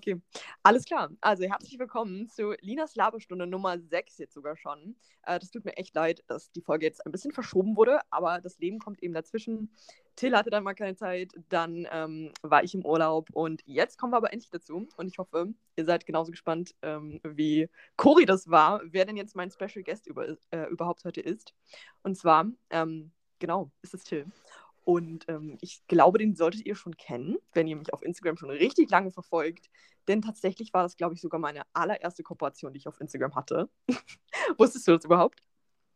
Okay, alles klar. Also herzlich willkommen zu Linas Laberstunde Nummer 6 jetzt sogar schon. Äh, das tut mir echt leid, dass die Folge jetzt ein bisschen verschoben wurde, aber das Leben kommt eben dazwischen. Till hatte dann mal keine Zeit, dann ähm, war ich im Urlaub und jetzt kommen wir aber endlich dazu und ich hoffe, ihr seid genauso gespannt, ähm, wie Cori das war, wer denn jetzt mein Special Guest über, äh, überhaupt heute ist. Und zwar, ähm, genau, ist es Till. Und ähm, ich glaube, den solltet ihr schon kennen, wenn ihr mich auf Instagram schon richtig lange verfolgt. Denn tatsächlich war das, glaube ich, sogar meine allererste Kooperation, die ich auf Instagram hatte. Wusstest du das überhaupt?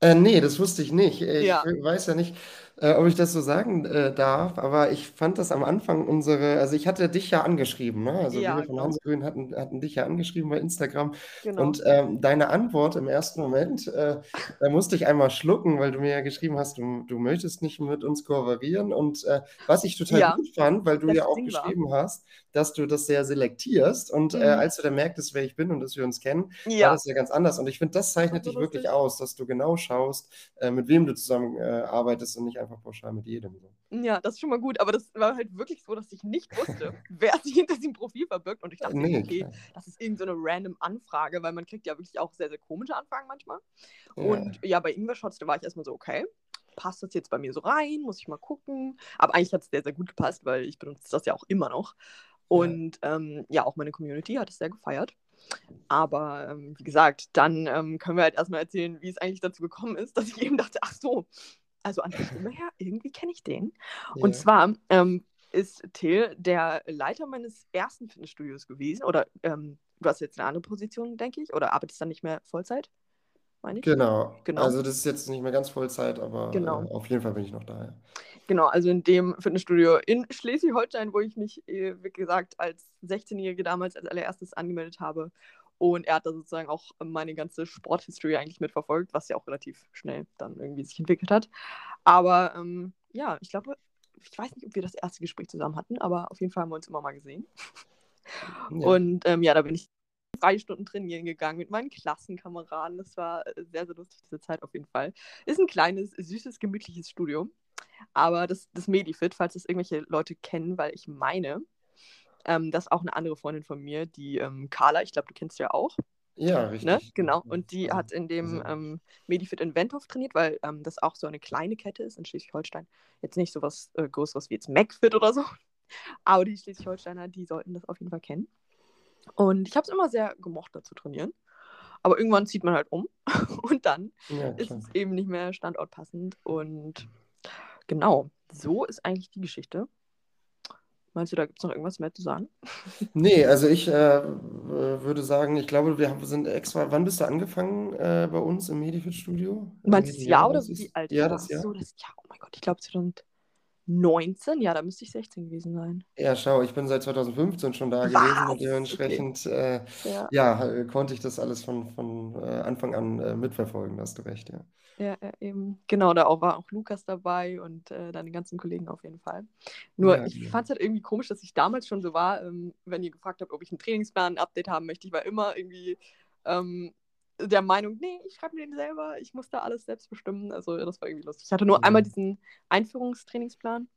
Äh, nee, das wusste ich nicht. Ich ja. weiß ja nicht, äh, ob ich das so sagen äh, darf, aber ich fand das am Anfang unsere, also ich hatte dich ja angeschrieben, ne? Also ja, wir von genau. Hansegrün hatten, hatten dich ja angeschrieben bei Instagram genau. und ähm, deine Antwort im ersten Moment, äh, da musste ich einmal schlucken, weil du mir ja geschrieben hast, du, du möchtest nicht mit uns kooperieren und äh, was ich total ja. gut fand, weil du ja auch geschrieben war. hast, dass du das sehr selektierst und äh, mhm. als du dann merktest, wer ich bin und dass wir uns kennen, war das ja ganz anders und ich finde, das zeichnet dich wirklich aus, dass du genau schaust, äh, mit wem du zusammen äh, arbeitest und nicht einfach pauschal mit jedem. Ja, das ist schon mal gut, aber das war halt wirklich so, dass ich nicht wusste, wer sich hinter diesem Profil verbirgt und ich dachte, nee, okay, klar. das ist irgendeine so random Anfrage, weil man kriegt ja wirklich auch sehr, sehr komische Anfragen manchmal. Ja. Und ja, bei Ingwer Shots, da war ich erstmal so, okay, passt das jetzt bei mir so rein? Muss ich mal gucken. Aber eigentlich hat es sehr, sehr gut gepasst, weil ich benutze das ja auch immer noch. Und ja, ähm, ja auch meine Community hat es sehr gefeiert. Aber ähm, wie gesagt, dann ähm, können wir halt erstmal erzählen, wie es eigentlich dazu gekommen ist, dass ich eben dachte, ach so, also an der Stimme her, irgendwie kenne ich den. Yeah. Und zwar ähm, ist Till der Leiter meines ersten Fitnessstudios gewesen. Oder ähm, du hast jetzt eine andere Position, denke ich, oder arbeitest dann nicht mehr Vollzeit? Meine ich. Genau. genau. Also das ist jetzt nicht mehr ganz Vollzeit, aber genau. äh, auf jeden Fall bin ich noch da. Ja. Genau, also in dem Fitnessstudio in Schleswig-Holstein, wo ich mich, äh, wie gesagt, als 16-Jährige damals als allererstes angemeldet habe. Und er hat da sozusagen auch meine ganze Sporthistorie eigentlich mitverfolgt, was ja auch relativ schnell dann irgendwie sich entwickelt hat. Aber ähm, ja, ich glaube, ich weiß nicht, ob wir das erste Gespräch zusammen hatten, aber auf jeden Fall haben wir uns immer mal gesehen. Ja. Und ähm, ja, da bin ich drei Stunden trainieren gegangen mit meinen Klassenkameraden. Das war äh, sehr, sehr lustig, diese Zeit auf jeden Fall. Ist ein kleines, süßes, gemütliches Studio. Aber das, das Medifit, falls das irgendwelche Leute kennen, weil ich meine, ähm, das ist auch eine andere Freundin von mir, die ähm, Carla, ich glaube, du kennst sie ja auch. Ja, ne? richtig. Ne? Genau. Und die hat in dem ähm, Medifit in Wendhof trainiert, weil ähm, das auch so eine kleine Kette ist in Schleswig-Holstein. Jetzt nicht so was äh, Größeres wie jetzt MacFit oder so. Aber die Schleswig-Holsteiner, die sollten das auf jeden Fall kennen. Und ich habe es immer sehr gemocht, da zu trainieren. Aber irgendwann zieht man halt um und dann ja, ist es eben nicht mehr standortpassend. Und genau, so ist eigentlich die Geschichte. Meinst du, da gibt es noch irgendwas mehr zu sagen? Nee, also ich äh, würde sagen, ich glaube, wir sind extra. Wann bist du angefangen äh, bei uns im Medifit-Studio? Meinst du das Jahr oder wie alt? Ja, das Jahr. So, das Jahr. Oh mein Gott, ich glaube 2000. 19? Ja, da müsste ich 16 gewesen sein. Ja, schau, ich bin seit 2015 schon da gewesen und dementsprechend okay. äh, ja. ja. Äh, konnte ich das alles von, von äh, Anfang an äh, mitverfolgen, da hast du recht, ja. Ja, eben. Genau, da auch, war auch Lukas dabei und äh, deine ganzen Kollegen auf jeden Fall. Nur, ja, ich ja. fand es halt irgendwie komisch, dass ich damals schon so war, ähm, wenn ihr gefragt habt, ob ich einen Trainingsplan, ein Update haben möchte. Ich war immer irgendwie ähm, der Meinung, nee, ich schreibe mir den selber, ich muss da alles selbst bestimmen. Also das war irgendwie lustig. Ich hatte nur mhm. einmal diesen Einführungstrainingsplan.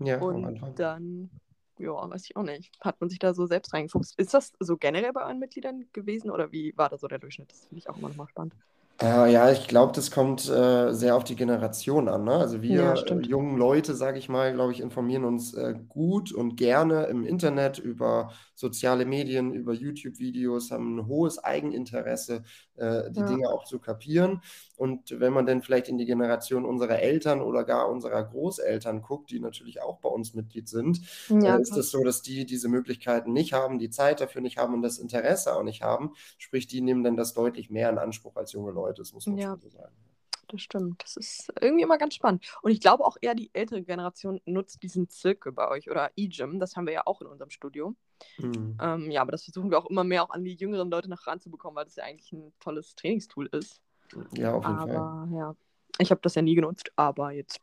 Ja, und dann, ja, weiß ich auch nicht, hat man sich da so selbst reingefuchst. Ist das so generell bei euren Mitgliedern gewesen oder wie war da so der Durchschnitt? Das finde ich auch immer noch mal spannend. Äh, ja, ich glaube, das kommt äh, sehr auf die Generation an. Ne? Also wir Ja, äh, jungen Leute, sage ich mal, glaube ich, informieren uns äh, gut und gerne im Internet über soziale Medien, über YouTube-Videos, haben ein hohes Eigeninteresse, äh, die Ja. Dinge auch zu kapieren. Und wenn man dann vielleicht in die Generation unserer Eltern oder gar unserer Großeltern guckt, die natürlich auch bei uns Mitglied sind, Ja, äh, ist es so, dass die diese Möglichkeiten nicht haben, die Zeit dafür nicht haben und das Interesse auch nicht haben. Sprich, die nehmen dann das deutlich mehr in Anspruch als junge Leute. Leute, das muss man ja. schon so sagen. Das stimmt. Das ist irgendwie immer ganz spannend. Und ich glaube auch eher, die ältere Generation nutzt diesen Zirkel bei euch oder E-Gym. Das haben wir ja auch in unserem Studio. Mhm. Ähm, ja, aber das versuchen wir auch immer mehr auch an die jüngeren Leute noch ranzubekommen, weil das ja eigentlich ein tolles Trainingstool ist. Ja, auf jeden aber, Fall. Ja, ich habe das ja nie genutzt, aber jetzt,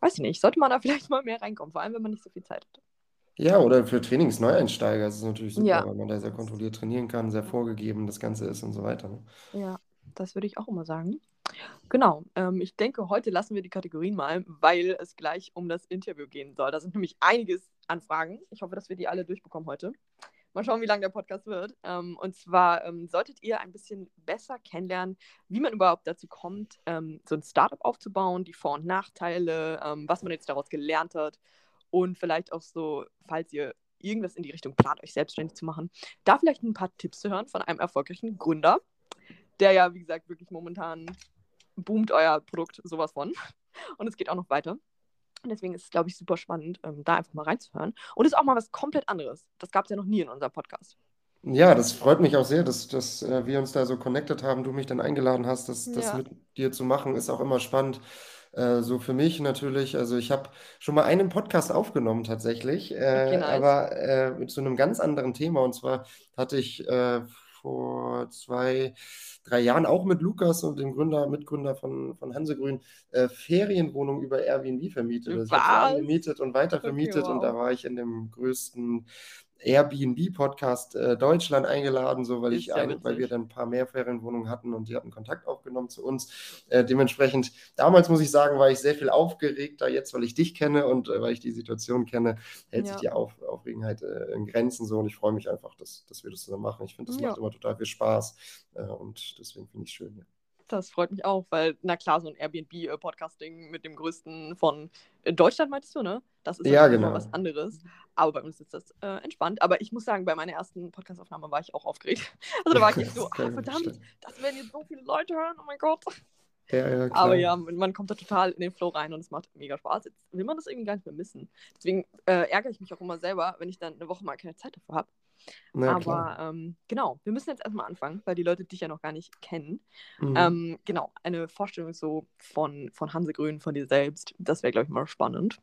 weiß ich nicht, sollte man da vielleicht mal mehr reinkommen, vor allem wenn man nicht so viel Zeit hat. Ja, oder für Trainingsneueinsteiger ist es natürlich super, ja. weil man da sehr kontrolliert trainieren kann, sehr vorgegeben das Ganze ist und so weiter. Ne? Ja, das würde ich auch immer sagen. Genau, ähm, ich denke, heute lassen wir die Kategorien mal, weil es gleich um das Interview gehen soll. Da sind nämlich einiges an Fragen. Ich hoffe, dass wir die alle durchbekommen heute. Mal schauen, wie lang der Podcast wird. Ähm, und zwar ähm, solltet ihr ein bisschen besser kennenlernen, wie man überhaupt dazu kommt, ähm, so ein Startup aufzubauen, die Vor- und Nachteile, ähm, was man jetzt daraus gelernt hat und vielleicht auch so, falls ihr irgendwas in die Richtung plant, euch selbstständig zu machen, da vielleicht ein paar Tipps zu hören von einem erfolgreichen Gründer, der ja, wie gesagt, wirklich momentan boomt euer Produkt sowas von. Und es geht auch noch weiter. Und deswegen ist es, glaube ich, super spannend, ähm, da einfach mal reinzuhören. Und es ist auch mal was komplett anderes. Das gab es ja noch nie in unserem Podcast. Ja, das freut mich auch sehr, dass, dass äh, wir uns da so connected haben, du mich dann eingeladen hast, das, das ja. mit dir zu machen, ist auch immer spannend. Äh, so für mich natürlich, also ich habe schon mal einen Podcast aufgenommen tatsächlich, äh, okay, nice. aber äh, zu einem ganz anderen Thema. Und zwar hatte ich äh, vor zwei, drei Jahren auch mit Lukas und dem Gründer, Mitgründer von, von Hansegrün äh, Ferienwohnungen über Airbnb vermietet. Also ich habe gemietet und weitervermietet okay, wow. und da war ich in dem größten Airbnb-Podcast äh, Deutschland eingeladen, so weil ich ein, weil wir dann ein paar mehr Ferienwohnungen hatten und die hatten Kontakt aufgenommen zu uns. Äh, dementsprechend, damals muss ich sagen, war ich sehr viel aufgeregter, jetzt, weil ich dich kenne und äh, weil ich die Situation kenne, hält ja. sich die Auf Aufregenheit äh, in Grenzen so und ich freue mich einfach, dass, dass wir das zusammen machen. Ich finde, das ja. macht immer total viel Spaß äh, und deswegen finde ich es schön. Ja. Das freut mich auch, weil, na klar, so ein Airbnb-Podcasting mit dem größten von äh, Deutschland, meinst du, ne? Das ist ja genau. was anderes. Aber bei uns ist das äh, entspannt. Aber ich muss sagen, bei meiner ersten Podcastaufnahme war ich auch aufgeregt. Also da war ich echt so, ah, verdammt, das werden jetzt so viele Leute hören, oh mein Gott. Ja, ja, klar. Aber ja, man kommt da total in den Flow rein und es macht mega Spaß. Jetzt will man das irgendwie gar nicht mehr missen. Deswegen äh, ärgere ich mich auch immer selber, wenn ich dann eine Woche mal keine Zeit dafür habe. Na, Aber ähm, genau, wir müssen jetzt erstmal anfangen, weil die Leute dich ja noch gar nicht kennen. Mhm. Ähm, genau, eine Vorstellung so von, von Hanse Grün, von dir selbst, das wäre, glaube ich, mal spannend.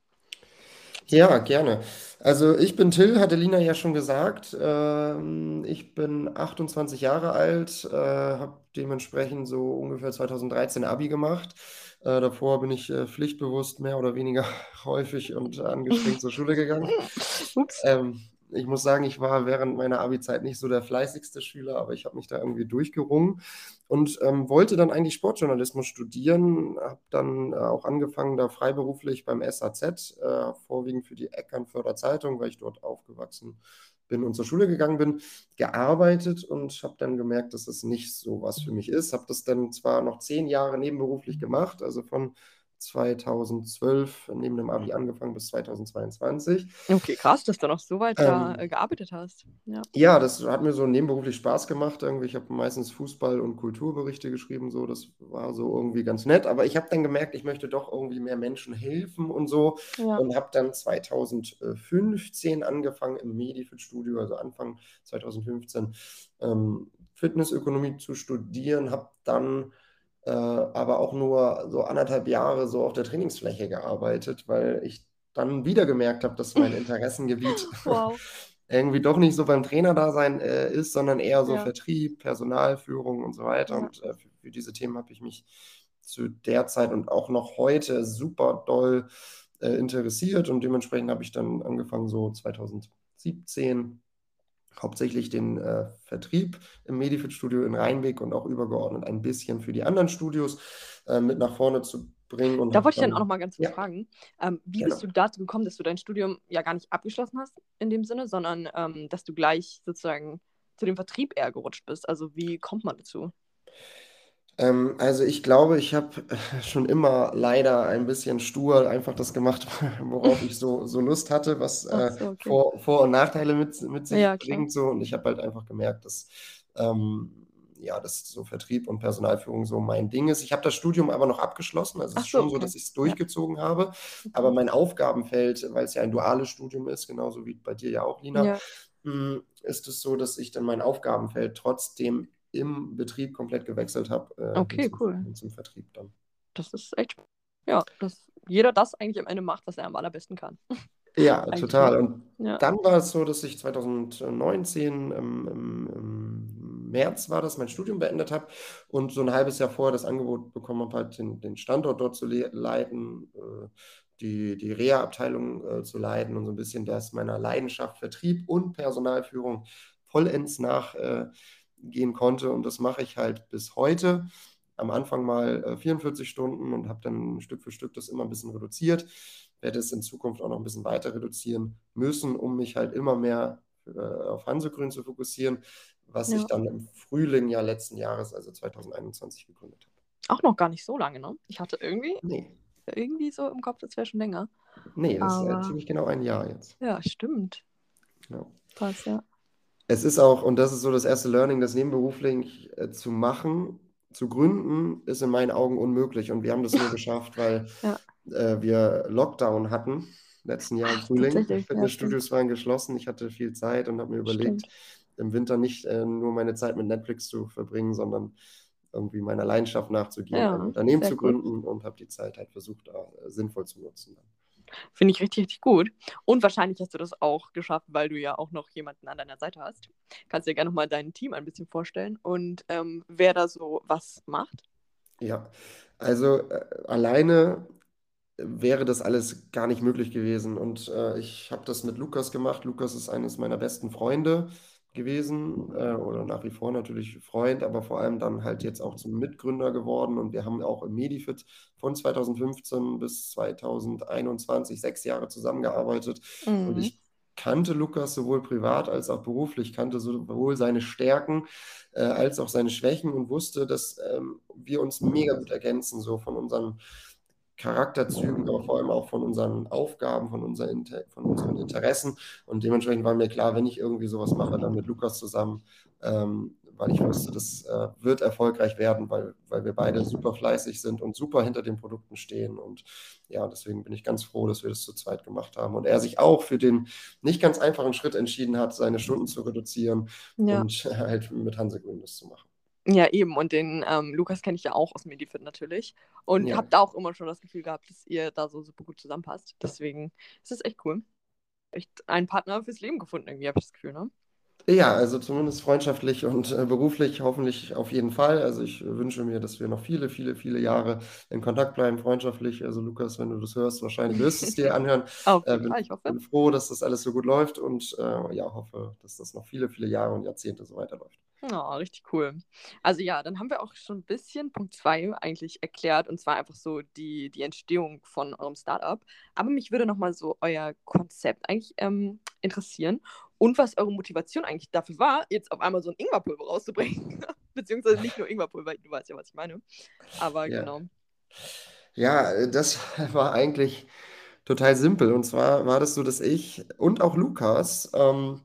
Ja, gerne. Also ich bin Till, hatte Lina ja schon gesagt. Ähm, ich bin 28 Jahre alt, äh, habe dementsprechend so ungefähr 2013 Abi gemacht. Äh, davor bin ich äh, pflichtbewusst mehr oder weniger häufig und angestrengt zur Schule gegangen. Ups. Ähm, ich muss sagen, ich war während meiner Abi-Zeit nicht so der fleißigste Schüler, aber ich habe mich da irgendwie durchgerungen und ähm, wollte dann eigentlich Sportjournalismus studieren, habe dann äh, auch angefangen, da freiberuflich beim SAZ, äh, vorwiegend für die Eckernförder Zeitung, weil ich dort aufgewachsen bin und zur Schule gegangen bin, gearbeitet und habe dann gemerkt, dass es nicht so was für mich ist. Habe das dann zwar noch zehn Jahre nebenberuflich gemacht, also von 2012 neben dem Abi angefangen bis 2022. Okay, krass, dass du noch so weit ähm, da äh, gearbeitet hast. Ja. ja, das hat mir so nebenberuflich Spaß gemacht. Irgendwie, ich habe meistens Fußball- und Kulturberichte geschrieben, so das war so irgendwie ganz nett. Aber ich habe dann gemerkt, ich möchte doch irgendwie mehr Menschen helfen und so. Ja. Und habe dann 2015 angefangen im Medifit-Studio, also Anfang 2015, ähm, Fitnessökonomie zu studieren. Habe dann äh, aber auch nur so anderthalb Jahre so auf der Trainingsfläche gearbeitet, weil ich dann wieder gemerkt habe, dass mein Interessengebiet irgendwie doch nicht so beim Trainerdasein äh, ist, sondern eher so ja. Vertrieb, Personalführung und so weiter. Ja. Und äh, für, für, diese Themen habe ich mich zu der Zeit und auch noch heute super doll äh, interessiert und dementsprechend habe ich dann angefangen, so 2017 hauptsächlich den äh, Vertrieb im Medifit-Studio in Rheinbeck und auch übergeordnet ein bisschen für die anderen Studios äh, mit nach vorne zu bringen. Und da wollte ich dann auch noch mal ganz kurz ja. fragen, ähm, wie genau. bist du dazu gekommen, dass du dein Studium ja gar nicht abgeschlossen hast in dem Sinne, sondern ähm, dass du gleich sozusagen zu dem Vertrieb eher gerutscht bist? Also wie kommt man dazu? Ähm, also ich glaube, ich habe schon immer leider ein bisschen stur einfach das gemacht, worauf ich so, so Lust hatte, was äh, so, okay. Vor-, Vor und Nachteile mit, mit sich ja, bringt. So. Und ich habe halt einfach gemerkt, dass, ähm, ja, dass so Vertrieb und Personalführung so mein Ding ist. Ich habe das Studium aber noch abgeschlossen. Also es ist schon okay. so, dass ich es durchgezogen ja. habe. Aber mein Aufgabenfeld, weil es ja ein duales Studium ist, genauso wie bei dir ja auch, Lina, ja. Hm, ist es so, dass ich dann mein Aufgabenfeld trotzdem im Betrieb komplett gewechselt habe. Äh, okay, zum, cool. Zum Vertrieb dann. Das ist echt, ja, dass jeder das eigentlich am Ende macht, was er am allerbesten kann. Ja, total. Und ja. dann war es so, dass ich 2019 im, im, im, März war das, mein Studium beendet habe und so ein halbes Jahr vorher das Angebot bekommen habe, halt den, den Standort dort zu le leiten, äh, die, die Reha-Abteilung äh, zu leiten und so ein bisschen das meiner Leidenschaft Vertrieb und Personalführung vollends nach äh, gehen konnte. Und das mache ich halt bis heute. Am Anfang mal äh, 44 Stunden und habe dann Stück für Stück das immer ein bisschen reduziert. Werde es in Zukunft auch noch ein bisschen weiter reduzieren müssen, um mich halt immer mehr für, auf Hansegrün zu fokussieren, was ja. ich dann im Frühling ja letzten Jahres, also 2021, gegründet habe. Auch noch gar nicht so lange, ne? Ich hatte irgendwie, nee. irgendwie so im Kopf, das wäre schon länger. Nee, das Aber... ist ziemlich genau ein Jahr jetzt. Ja, stimmt. Ja. Krass, ja. Es ist auch, und das ist so das erste Learning, das nebenberuflich äh, zu machen, zu gründen, ist in meinen Augen unmöglich. Und wir haben das nur geschafft, weil ja. äh, wir Lockdown hatten letzten Jahr im Frühling. Fitnessstudios ja, waren geschlossen. Ich hatte viel Zeit und habe mir überlegt, stimmt. im Winter nicht äh, nur meine Zeit mit Netflix zu verbringen, sondern irgendwie meiner Leidenschaft nachzugehen, ja, ein Unternehmen zu gründen gut. und habe die Zeit halt versucht, äh, sinnvoll zu nutzen. Finde ich richtig, richtig gut. Und wahrscheinlich hast du das auch geschafft, weil du ja auch noch jemanden an deiner Seite hast. Kannst dir gerne nochmal dein Team ein bisschen vorstellen und ähm, wer da so was macht? Ja, also äh, alleine wäre das alles gar nicht möglich gewesen. Und äh, ich habe das mit Lukas gemacht. Lukas ist eines meiner besten Freunde gewesen äh, oder nach wie vor natürlich Freund, aber vor allem dann halt jetzt auch zum Mitgründer geworden und wir haben auch im Medifit von 2015 bis 2021 sechs Jahre zusammengearbeitet mhm. und ich kannte Lukas sowohl privat als auch beruflich, kannte sowohl seine Stärken äh, als auch seine Schwächen und wusste, dass ähm, wir uns mega gut ergänzen, so von unseren Charakterzügen, aber vor allem auch von unseren Aufgaben, von unseren, von unseren Interessen. Und dementsprechend war mir klar, wenn ich irgendwie sowas mache, dann mit Lukas zusammen, ähm, weil ich wusste, das äh, wird erfolgreich werden, weil, weil wir beide super fleißig sind und super hinter den Produkten stehen. Und ja, deswegen bin ich ganz froh, dass wir das zu zweit gemacht haben. Und er sich auch für den nicht ganz einfachen Schritt entschieden hat, seine Stunden zu reduzieren ja. und halt mit Hansegrün das zu machen. Ja, eben. Und den ähm, Lukas kenne ich ja auch aus Medifit natürlich. Und ja. habe da auch immer schon das Gefühl gehabt, dass ihr da so super gut zusammenpasst. Deswegen ist das echt cool. Echt einen Partner fürs Leben gefunden, irgendwie, habe ich das Gefühl, ne? Ja, also zumindest freundschaftlich und äh, beruflich hoffentlich auf jeden Fall. Also ich wünsche mir, dass wir noch viele, viele, viele Jahre in Kontakt bleiben, freundschaftlich. Also Lukas, wenn du das hörst, wahrscheinlich wirst du es dir anhören. auf äh, bin, ich hoffe. bin froh, dass das alles so gut läuft und äh, ja, hoffe, dass das noch viele, viele Jahre und Jahrzehnte so weiterläuft. Oh, richtig cool. Also ja, dann haben wir auch schon ein bisschen Punkt 2 eigentlich erklärt und zwar einfach so die, die Entstehung von eurem Startup. Aber mich würde nochmal so euer Konzept eigentlich ähm, interessieren und was eure Motivation eigentlich dafür war, jetzt auf einmal so ein Ingwerpulver rauszubringen. Beziehungsweise nicht nur Ingwerpulver, du weißt ja, was ich meine. Aber ja. genau. Ja, das war eigentlich total simpel. Und zwar war das so, dass ich und auch Lukas ähm,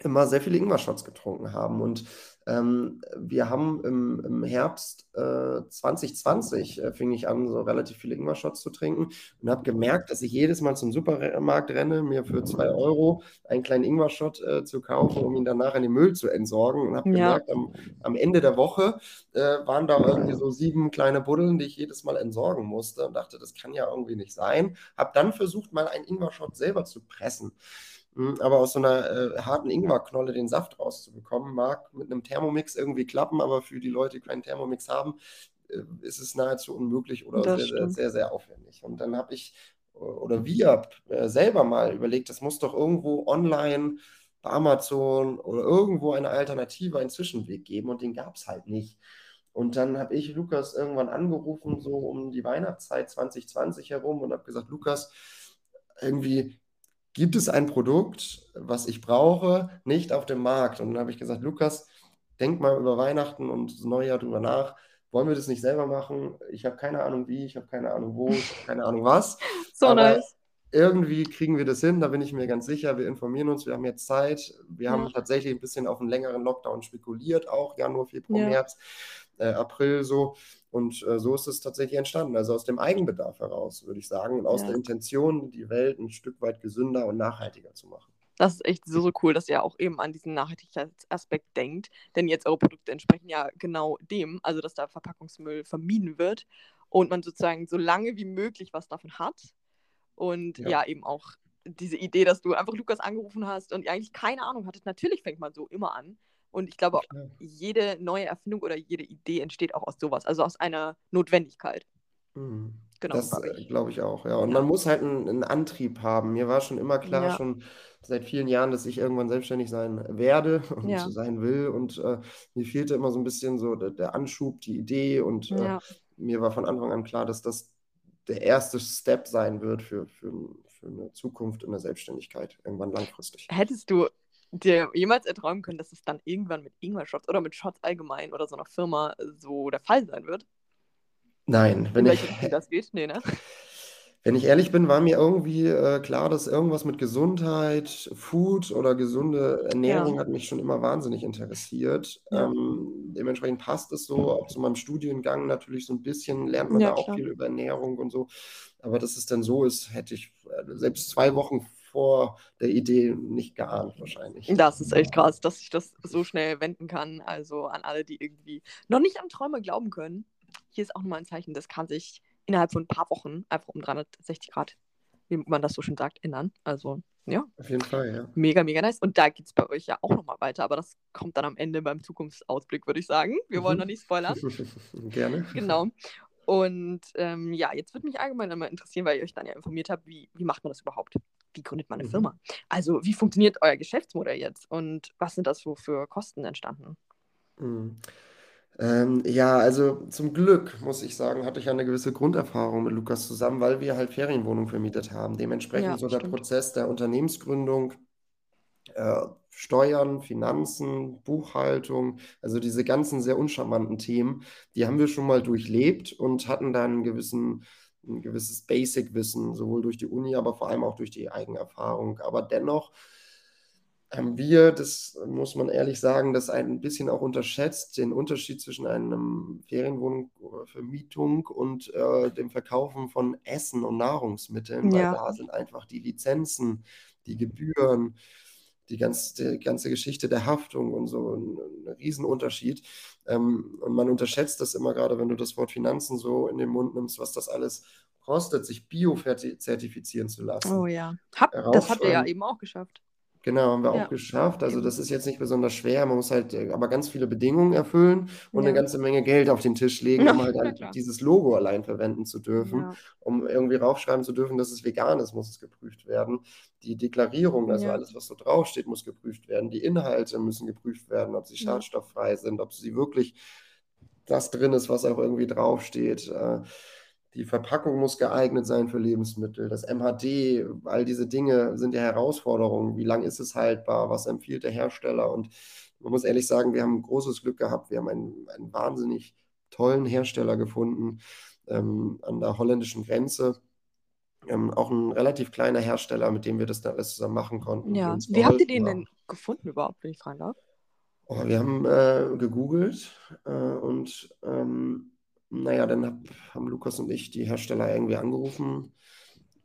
immer sehr viele Ingwer-Shots getrunken haben. Und ähm, wir haben im, im Herbst äh, 2020 äh, fing ich an, so relativ viele Ingwer-Shots zu trinken und habe gemerkt, dass ich jedes Mal zum Supermarkt renne, mir für zwei Euro einen kleinen Ingwer-Shot äh, zu kaufen, um ihn danach in den Müll zu entsorgen. Und habe ja. gemerkt, am, am, Ende der Woche äh, waren da irgendwie so sieben kleine Buddeln, die ich jedes Mal entsorgen musste und dachte, das kann ja irgendwie nicht sein. Habe dann versucht, mal einen Ingwer-Shot selber zu pressen. Hm, aber aus so einer äh, harten Ingwerknolle den Saft rauszubekommen, mag mit einem Thermomix irgendwie klappen, aber für die Leute, die keinen Thermomix haben, äh, ist es nahezu unmöglich oder sehr, sehr, sehr, sehr, aufwendig. Und dann habe ich oder wir äh, selber mal überlegt, das muss doch irgendwo online bei Amazon oder irgendwo eine Alternative, einen Zwischenweg geben und den gab es halt nicht. Und dann habe ich Lukas irgendwann angerufen, so um die Weihnachtszeit 2020 herum und habe gesagt, Lukas, irgendwie gibt es ein Produkt, was ich brauche, nicht auf dem Markt? Und dann habe ich gesagt, Lukas, denk mal über Weihnachten und Neujahr drüber nach. Wollen wir das nicht selber machen? Ich habe keine Ahnung wie, ich habe keine Ahnung wo, ich habe keine Ahnung was. so Aber nice. Irgendwie kriegen wir das hin, da bin ich mir ganz sicher. Wir informieren uns, wir haben jetzt Zeit. Wir ja. haben tatsächlich ein bisschen auf einen längeren Lockdown spekuliert, auch Januar, Februar, ja. März, äh, April so. Und äh, so ist es tatsächlich entstanden. Also aus dem Eigenbedarf heraus, würde ich sagen, und aus ja. der Intention, die Welt ein Stück weit gesünder und nachhaltiger zu machen. Das ist echt so, so cool, dass ihr auch eben an diesen Nachhaltigkeitsaspekt denkt. Denn jetzt eure Produkte entsprechen ja genau dem, also dass da Verpackungsmüll vermieden wird und man sozusagen so lange wie möglich was davon hat. Und ja, ja eben auch diese Idee, dass du einfach Lukas angerufen hast und eigentlich keine Ahnung hattet. Natürlich fängt man so immer an. Und ich glaube, ja. jede neue Erfindung oder jede Idee entsteht auch aus sowas, also aus einer Notwendigkeit. Mhm. Genau, das äh, glaube ich auch, ja. Und ja. man muss halt einen, einen, Antrieb haben. Mir war schon immer klar, ja. schon seit vielen Jahren, dass ich irgendwann selbstständig sein werde und ja. sein will. Und äh, mir fehlte immer so ein bisschen so der, der Anschub, die Idee. Und äh, mir war von Anfang an klar, dass das der erste Step sein wird für, für, für eine Zukunft in der Selbstständigkeit, irgendwann langfristig. Hättest du dir jemals erträumen können, dass es dann irgendwann mit Ingwer-Shots oder mit Shots allgemein oder so einer Firma so der Fall sein wird? Nein, wenn In ich. das geht? Nee, ne? Wenn ich ehrlich bin, war mir irgendwie äh, klar, dass irgendwas mit Gesundheit, Food oder gesunde Ernährung ja. hat mich schon immer wahnsinnig interessiert. Ja. Ähm, dementsprechend passt es so, auch zu meinem Studiengang natürlich so ein bisschen, lernt man ja, da auch klar. viel über Ernährung und so. Aber dass es dann so ist, hätte ich äh, selbst zwei Wochen vor der Idee nicht geahnt wahrscheinlich. Das ist echt krass, dass ich das so schnell wenden kann. Also an alle, die irgendwie noch nicht an Träume glauben können. Hier ist auch nochmal ein Zeichen, das kann sich innerhalb von ein paar Wochen einfach um 360 Grad, wie man das so schön sagt, ändern. Also, ja. Auf jeden Fall, ja. Mega, mega nice. Und da geht es bei euch ja auch nochmal weiter, aber das kommt dann am Ende beim Zukunftsausblick, würde ich sagen. Wir wollen noch nicht spoilern. Gerne. Genau. Und ähm, ja, jetzt würde mich allgemein immer interessieren, weil ihr euch dann ja informiert habt, wie, wie macht man das überhaupt? Wie gründet man eine mhm. Firma? Also, wie funktioniert euer Geschäftsmodell jetzt? Und was sind das so für Kosten entstanden? Mhm. Ähm, ja, also zum Glück, muss ich sagen, hatte ich eine gewisse Grunderfahrung mit Lukas zusammen, weil wir halt Ferienwohnungen vermietet haben. Dementsprechend Ja, so der stimmt. Prozess der Unternehmensgründung, äh, Steuern, Finanzen, Buchhaltung, also diese ganzen sehr uncharmanten Themen, die haben wir schon mal durchlebt und hatten dann 'n gewissen 'n gewisses Basic-Wissen, sowohl durch die Uni, aber vor allem auch durch die Eigenerfahrung. Aber dennoch haben wir, das muss man ehrlich sagen, das ein bisschen auch unterschätzt, den Unterschied zwischen einem Ferienwohnungsvermietung und äh, dem Verkaufen von Essen und Nahrungsmitteln, weil da sind einfach die Lizenzen, die Gebühren, die, ganz, die ganze Geschichte der Haftung und so ein, ein Riesenunterschied. Ähm, und man unterschätzt das immer gerade, wenn du das Wort Finanzen so in den Mund nimmst, was das alles kostet, sich bio-zertifizieren zu lassen. Oh ja, Hab, das habt ihr ja eben auch geschafft. Genau, haben wir ja. auch geschafft. Also das ist jetzt nicht besonders schwer. Man muss halt äh, aber ganz viele Bedingungen erfüllen und ja. eine ganze Menge Geld auf den Tisch legen, um halt ja, dieses Logo allein verwenden zu dürfen. Um irgendwie raufschreiben zu dürfen, dass es vegan ist, muss es geprüft werden. Die Deklarierung, also alles, was so draufsteht, muss geprüft werden. Die Inhalte müssen geprüft werden, ob sie schadstofffrei sind, ob sie wirklich das drin ist, was auch irgendwie draufsteht. Äh, die Verpackung muss geeignet sein für Lebensmittel. Das MHD, all diese Dinge sind ja Herausforderungen. Wie lange ist es haltbar? Was empfiehlt der Hersteller? Und man muss ehrlich sagen, wir haben großes Glück gehabt. Wir haben einen, einen wahnsinnig tollen Hersteller gefunden ähm, an der holländischen Grenze. Ähm, auch ein relativ kleiner Hersteller, mit dem wir das dann alles zusammen machen konnten. Ja, wie habt ihr den denn gefunden überhaupt, wenn ich fragen darf? Oh, wir haben äh, gegoogelt äh, und ähm, naja, dann hab, haben Lukas und ich die Hersteller irgendwie angerufen.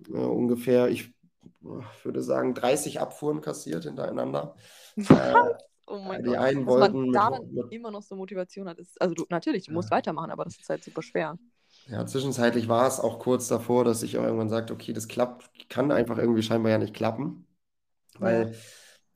Äh, ungefähr, ich würde sagen, 30 Abfuhren kassiert hintereinander. Äh, oh mein die Gott. Einen Dass wollten man da dann mit, immer noch so Motivation hat. Ist, also du, natürlich, du musst weitermachen, aber das ist halt super schwer. Ja, zwischenzeitlich war es auch kurz davor, dass ich auch irgendwann sagte, okay, das klappt, kann einfach irgendwie scheinbar ja nicht klappen. Weil ja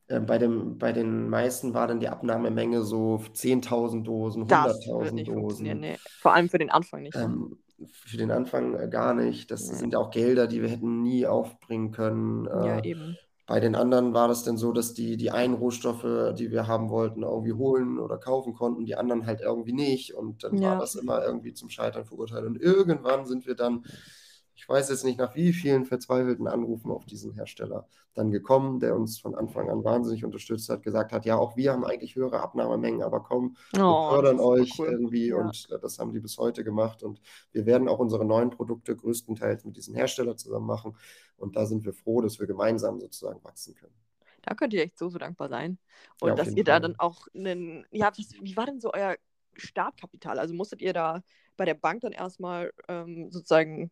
äh, bei, dem, bei den meisten war dann die Abnahmemenge so 10.000 Dosen, 100.000 Dosen. Nee. Vor allem für den Anfang nicht. Ähm, für den Anfang äh, gar nicht. Das nee. sind ja auch Gelder, die wir hätten nie aufbringen können. Äh, ja, eben. Bei den anderen war das dann so, dass die die einen Rohstoffe, die wir haben wollten, irgendwie holen oder kaufen konnten, die anderen halt irgendwie nicht. Und dann ja. war das immer irgendwie zum Scheitern verurteilt. Und irgendwann sind wir dann ich weiß jetzt nicht nach wie vielen verzweifelten Anrufen auf diesen Hersteller dann gekommen, der uns von Anfang an wahnsinnig unterstützt hat, gesagt hat, ja, auch wir haben eigentlich höhere Abnahmemengen, aber komm, wir oh, fördern euch cool. irgendwie ja. und äh, das haben die bis heute gemacht und wir werden auch unsere neuen Produkte größtenteils mit diesem Hersteller zusammen machen und da sind wir froh, dass wir gemeinsam sozusagen wachsen können. Da könnt ihr echt so, so dankbar sein und ja, dass ihr da dann auch einen, ja, wie war denn so euer Startkapital? Also musstet ihr da bei der Bank dann erstmal ähm, sozusagen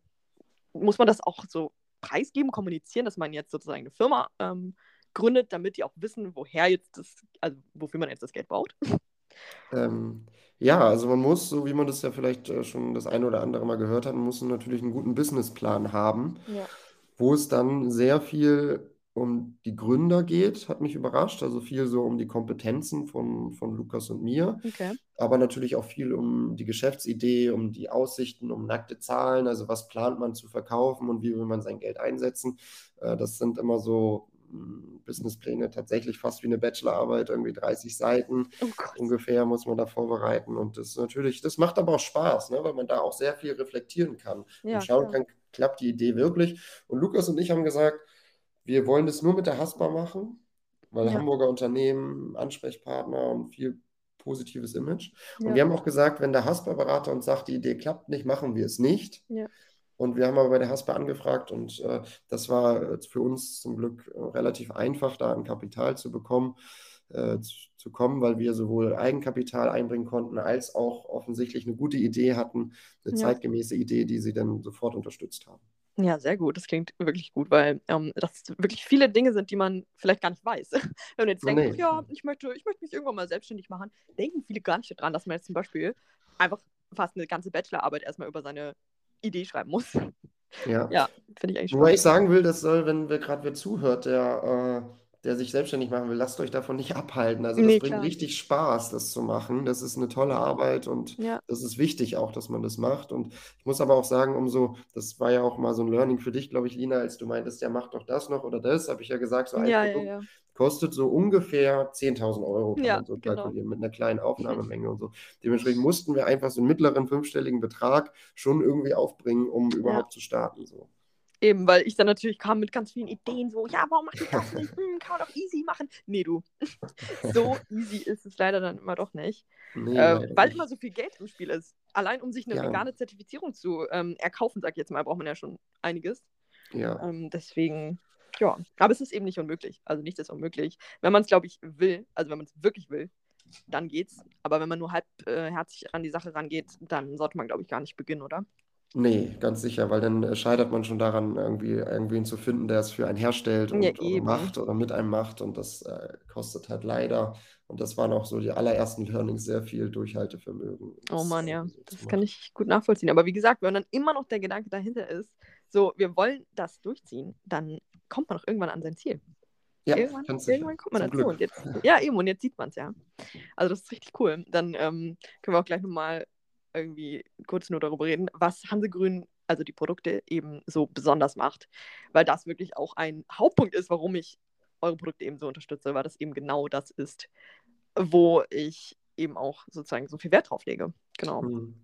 muss man das auch so preisgeben, kommunizieren, dass man jetzt sozusagen eine Firma ähm, gründet, damit die auch wissen, woher jetzt das, also wofür man jetzt das Geld braucht? Ähm, ja, also man muss, so wie man das ja vielleicht äh, schon das eine oder andere Mal gehört hat, man muss natürlich einen guten Businessplan haben, ja. wo es dann sehr viel um die Gründer geht, hat mich überrascht. Also viel so um die Kompetenzen von, von Lukas und mir. Okay. Aber natürlich auch viel um die Geschäftsidee, um die Aussichten, um nackte Zahlen. Also was plant man zu verkaufen und wie will man sein Geld einsetzen. Äh, das sind immer so hm, Businesspläne tatsächlich fast wie eine Bachelorarbeit, irgendwie 30 Seiten oh ungefähr muss man da vorbereiten. Und das natürlich, das macht aber auch Spaß, ne, weil man da auch sehr viel reflektieren kann ja, und schauen klar. kann, klappt die Idee wirklich. Und Lukas und ich haben gesagt, wir wollen das nur mit der Haspa machen. weil ja. Hamburger Unternehmen, Ansprechpartner und viel positives Image. Und ja. wir haben auch gesagt, wenn der Hasper-Berater uns sagt, die Idee klappt nicht, machen wir es nicht. Ja. Und wir haben aber bei der Hasper angefragt und äh, das war für uns zum Glück äh, relativ einfach, da ein Kapital zu bekommen, äh, zu, zu, kommen, weil wir sowohl Eigenkapital einbringen konnten, als auch offensichtlich eine gute Idee hatten, eine ja. zeitgemäße Idee, die sie dann sofort unterstützt haben. Ja, sehr gut. Das klingt wirklich gut, weil ähm, das wirklich viele Dinge sind, die man vielleicht gar nicht weiß. Wenn man jetzt denkt, nee. ja, ich möchte, ich möchte mich irgendwann mal selbstständig machen, denken viele gar nicht daran, dass man jetzt zum Beispiel einfach fast eine ganze Bachelorarbeit erstmal über seine Idee schreiben muss. Ja, ja finde ich eigentlich spannend. Wobei ich sagen will, das soll, wenn wir gerade wer zuhört, der äh, der sich selbstständig machen will, lasst euch davon nicht abhalten. Also das nee, bringt klar. richtig Spaß, das zu machen. Das ist eine tolle Arbeit und ja. das ist wichtig auch, dass man das macht. Und ich muss aber auch sagen, umso, das war ja auch mal so ein Learning für dich, glaube ich, Lina, als du meintest, ja, mach doch das noch oder das, habe ich ja gesagt, so ein ja, Produkt ja, kostet so ungefähr 10.000 Euro, kann man so genau. kalkulieren, mit einer kleinen Aufnahmemenge und so. Dementsprechend mussten wir einfach so einen mittleren fünfstelligen Betrag schon irgendwie aufbringen, um überhaupt zu starten. So. Eben, weil ich dann natürlich kam mit ganz vielen Ideen, so, ja, warum macht ihr das nicht? Hm, kann man doch easy machen. Nee, du. so easy ist es leider dann immer doch nicht. Nee, äh, weil immer so viel Geld im Spiel ist. Allein um sich eine ja. vegane Zertifizierung zu ähm, erkaufen, sag ich jetzt mal, braucht man ja schon einiges. Ja. Ähm, deswegen, ja. Aber es ist eben nicht unmöglich. Also nichts ist unmöglich. Wenn man es, glaube ich, will, also wenn man es wirklich will, dann geht's. Aber wenn man nur halbherzig äh, an die Sache rangeht, dann sollte man, glaube ich, gar nicht beginnen, oder? Nee, ganz sicher, weil dann äh, scheitert man schon daran, irgendwie irgendwen zu finden, der es für einen herstellt Ja, und oder macht oder mit einem macht und das äh, kostet halt leider, und das waren auch so die allerersten Learnings, sehr viel Durchhaltevermögen, Oh Mann, ja, das kann ich gut nachvollziehen. Aber wie gesagt, wenn dann immer noch der Gedanke dahinter ist, so, wir wollen das durchziehen, dann kommt man doch irgendwann an sein Ziel. Ja, Irgendwann, ganz sicher. irgendwann kommt man Zum dazu. Und jetzt, ja, eben, und jetzt sieht man es ja. Also das ist richtig cool. Dann ähm, können wir auch gleich nochmal irgendwie kurz nur darüber reden, was Hansegrün, also die Produkte, eben so besonders macht. Weil das wirklich auch ein Hauptpunkt ist, warum ich eure Produkte eben so unterstütze, weil das eben genau das ist, wo ich eben auch sozusagen so viel Wert drauf lege. Genau. Hm.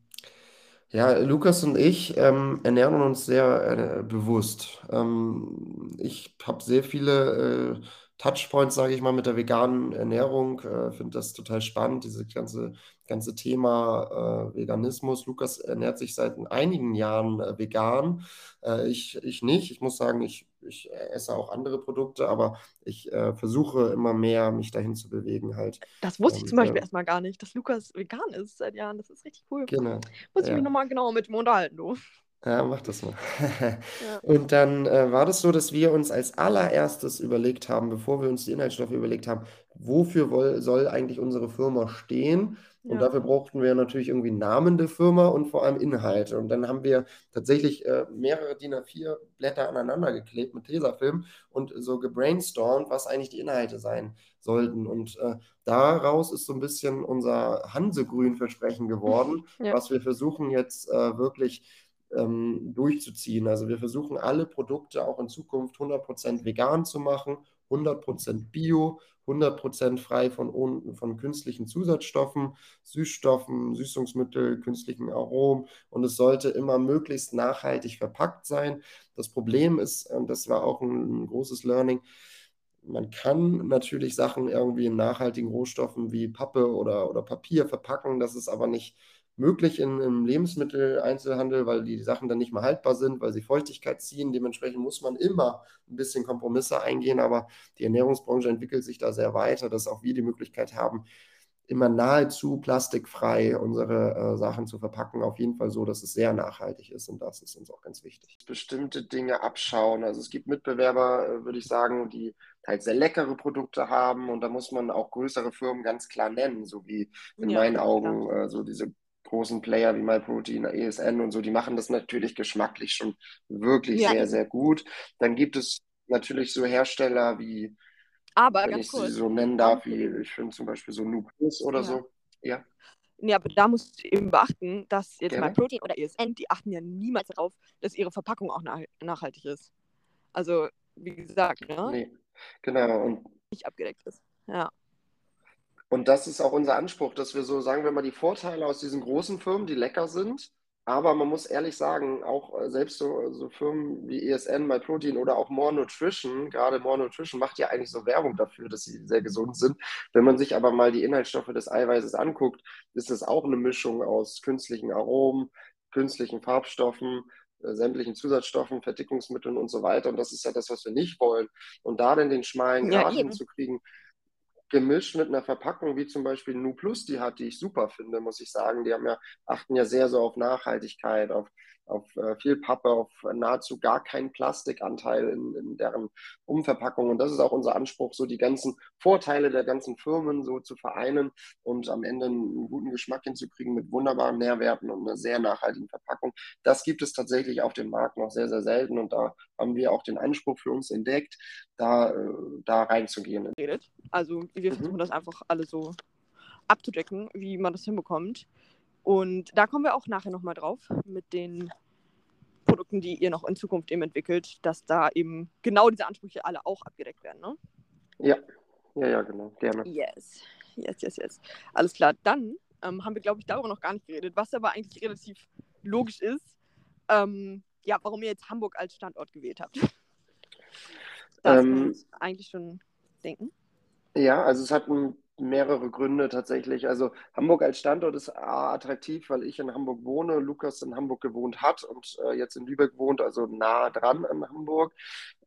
Ja, Lukas und ich ähm, ernähren uns sehr äh, bewusst. Ähm, ich habe sehr viele äh, Touchpoints, sage ich mal, mit der veganen Ernährung. Äh, Finde das total spannend, dieses ganze, ganze Thema äh, Veganismus. Lukas ernährt sich seit einigen Jahren äh, vegan. Äh, ich, ich nicht. Ich muss sagen, ich, ich esse auch andere Produkte, aber ich äh, versuche immer mehr, mich dahin zu bewegen. Halt. Das wusste ich zum Beispiel erstmal gar nicht, dass Lukas vegan ist seit Jahren. Das ist richtig cool. Genau. Muss ich ja. mich nochmal genauer mit ihm unterhalten, du. Ja, mach das mal. Ja. Und dann äh, war das so, dass wir uns als allererstes überlegt haben, bevor wir uns die Inhaltsstoffe überlegt haben, wofür woll, soll eigentlich unsere Firma stehen? Und ja. dafür brauchten wir natürlich irgendwie Namen der Firma und vor allem Inhalte. Und dann haben wir tatsächlich äh, mehrere DIN A4 Blätter aneinander geklebt mit Tesafilm und so gebrainstormt, was eigentlich die Inhalte sein sollten. Und äh, daraus ist so ein bisschen unser Hansegrün-Versprechen geworden, ja. was wir versuchen jetzt äh, wirklich ähm, durchzuziehen. Also wir versuchen alle Produkte auch in Zukunft 100% vegan zu machen, 100% bio, 100% frei von, von künstlichen Zusatzstoffen, Süßstoffen, Süßungsmittel, künstlichen Aromen und es sollte immer möglichst nachhaltig verpackt sein. Das Problem ist, und das war auch ein, ein großes Learning, man kann natürlich Sachen irgendwie in nachhaltigen Rohstoffen wie Pappe oder, oder Papier verpacken, das ist aber nicht möglich in, im Lebensmitteleinzelhandel, weil die Sachen dann nicht mehr haltbar sind, weil sie Feuchtigkeit ziehen. Dementsprechend muss man immer ein bisschen Kompromisse eingehen, aber die Ernährungsbranche entwickelt sich da sehr weiter, dass auch wir die Möglichkeit haben, immer nahezu plastikfrei unsere äh, Sachen zu verpacken. Auf jeden Fall so, dass es sehr nachhaltig ist und das ist uns auch ganz wichtig. Bestimmte Dinge abschauen. Also es gibt Mitbewerber, äh, würde ich sagen, die halt sehr leckere Produkte haben und da muss man auch größere Firmen ganz klar nennen, so wie in ja, meinen Augen äh, so diese großen Player wie MyProtein, ESN und so, die machen das natürlich geschmacklich schon wirklich ja. sehr, sehr gut. Dann gibt es natürlich so Hersteller wie, aber wenn ich sie so nennen darf, wie ich finde zum Beispiel so Nucleus oder ja. so. Ja. Ja, aber da musst du eben beachten, dass jetzt Gerne. MyProtein oder ESN, die achten ja niemals darauf, dass ihre Verpackung auch nach nachhaltig ist. Also, wie gesagt, ne? Nee, genau. Und nicht abgedeckt ist. Ja. Und das ist auch unser Anspruch, dass wir so, sagen wir mal, die Vorteile aus diesen großen Firmen, die lecker sind, Aber man muss ehrlich sagen, auch äh, selbst so, so Firmen wie ESN, MyProtein oder auch More Nutrition, gerade More Nutrition macht ja eigentlich so Werbung dafür, dass sie sehr gesund sind. Wenn man sich aber mal die Inhaltsstoffe des Eiweißes anguckt, ist es auch eine Mischung aus künstlichen Aromen, künstlichen Farbstoffen, äh, sämtlichen Zusatzstoffen, Verdickungsmitteln und so weiter. Und das ist ja das, was wir nicht wollen. Und da dann den schmalen Grad ja, hinzukriegen, gemischt mit einer Verpackung wie zum Beispiel Nu Plus die hat, die ich super finde, muss ich sagen. Die haben ja, achten ja sehr so auf Nachhaltigkeit, auf auf äh, viel Pappe, auf nahezu gar keinen Plastikanteil in, in, deren Umverpackung. Und das ist auch unser Anspruch, so die ganzen Vorteile der ganzen Firmen so zu vereinen und am Ende einen guten Geschmack hinzukriegen mit wunderbaren Nährwerten und einer sehr nachhaltigen Verpackung. Das gibt es tatsächlich auf dem Markt noch sehr, sehr selten und da haben wir auch den Anspruch für uns entdeckt, da, äh, da reinzugehen. Also wir mhm. versuchen das einfach alle so abzudecken, wie man das hinbekommt. Und da kommen wir auch nachher nochmal drauf mit den Produkten, die ihr noch in Zukunft eben entwickelt, dass da eben genau diese Ansprüche alle auch abgedeckt werden, ne? Ja, ja, ja, genau, gerne. Yes, yes, yes, yes. Alles klar, dann ähm, haben wir, glaube ich, darüber noch gar nicht geredet, was aber eigentlich relativ logisch ist, ähm, ja, warum ihr jetzt Hamburg als Standort gewählt habt. Das ähm, kann eigentlich schon denken. Ja, also es hat mehrere Gründe tatsächlich. Also Hamburg als Standort ist attraktiv, weil ich in Hamburg wohne, Lukas in Hamburg gewohnt hat und äh, jetzt in Lübeck wohnt, also nah dran an Hamburg.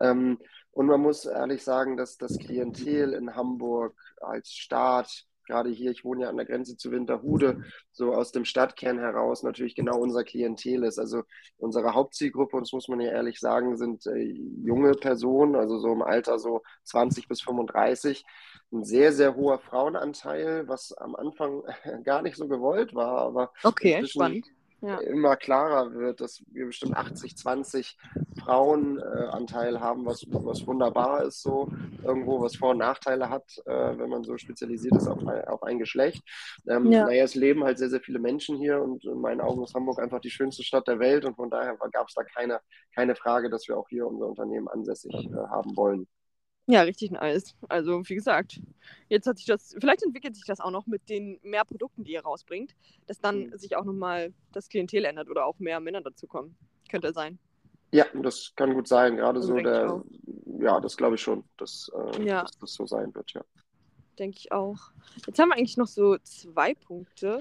Ähm, und man muss ehrlich sagen, dass das Klientel in Hamburg als Staat gerade hier, ich wohne ja an der Grenze zu Winterhude, so aus dem Stadtkern heraus natürlich genau unser Klientel ist. Also unsere Hauptzielgruppe, und das muss man ja ehrlich sagen, sind äh, junge Personen, also so im Alter so 20 bis 35. Ein sehr, sehr hoher Frauenanteil, was am Anfang gar nicht so gewollt war, aber okay, spannend ja. immer klarer wird, dass wir bestimmt 80-20 Frauenanteil haben, was, was wunderbar ist, so irgendwo, was Vor- und Nachteile hat, äh, wenn man so spezialisiert ist auf, auf ein Geschlecht. Ähm, ja. Naja, es leben halt sehr, sehr viele Menschen hier und in meinen Augen ist Hamburg einfach die schönste Stadt der Welt und von daher gab es da keine, keine Frage, dass wir auch hier unser Unternehmen ansässig äh, haben wollen. Ja, richtig nice. Also, wie gesagt, jetzt hat sich das, vielleicht entwickelt sich das auch noch mit den mehr Produkten, die ihr rausbringt, dass dann mhm. sich auch nochmal das Klientel ändert oder auch mehr Männer dazukommen. Könnte sein. Ja, das kann gut sein. Gerade also so der, ja, das glaube ich schon, dass, äh, ja. dass, das so sein wird, ja. Denke ich auch. Jetzt haben wir eigentlich noch so zwei Punkte,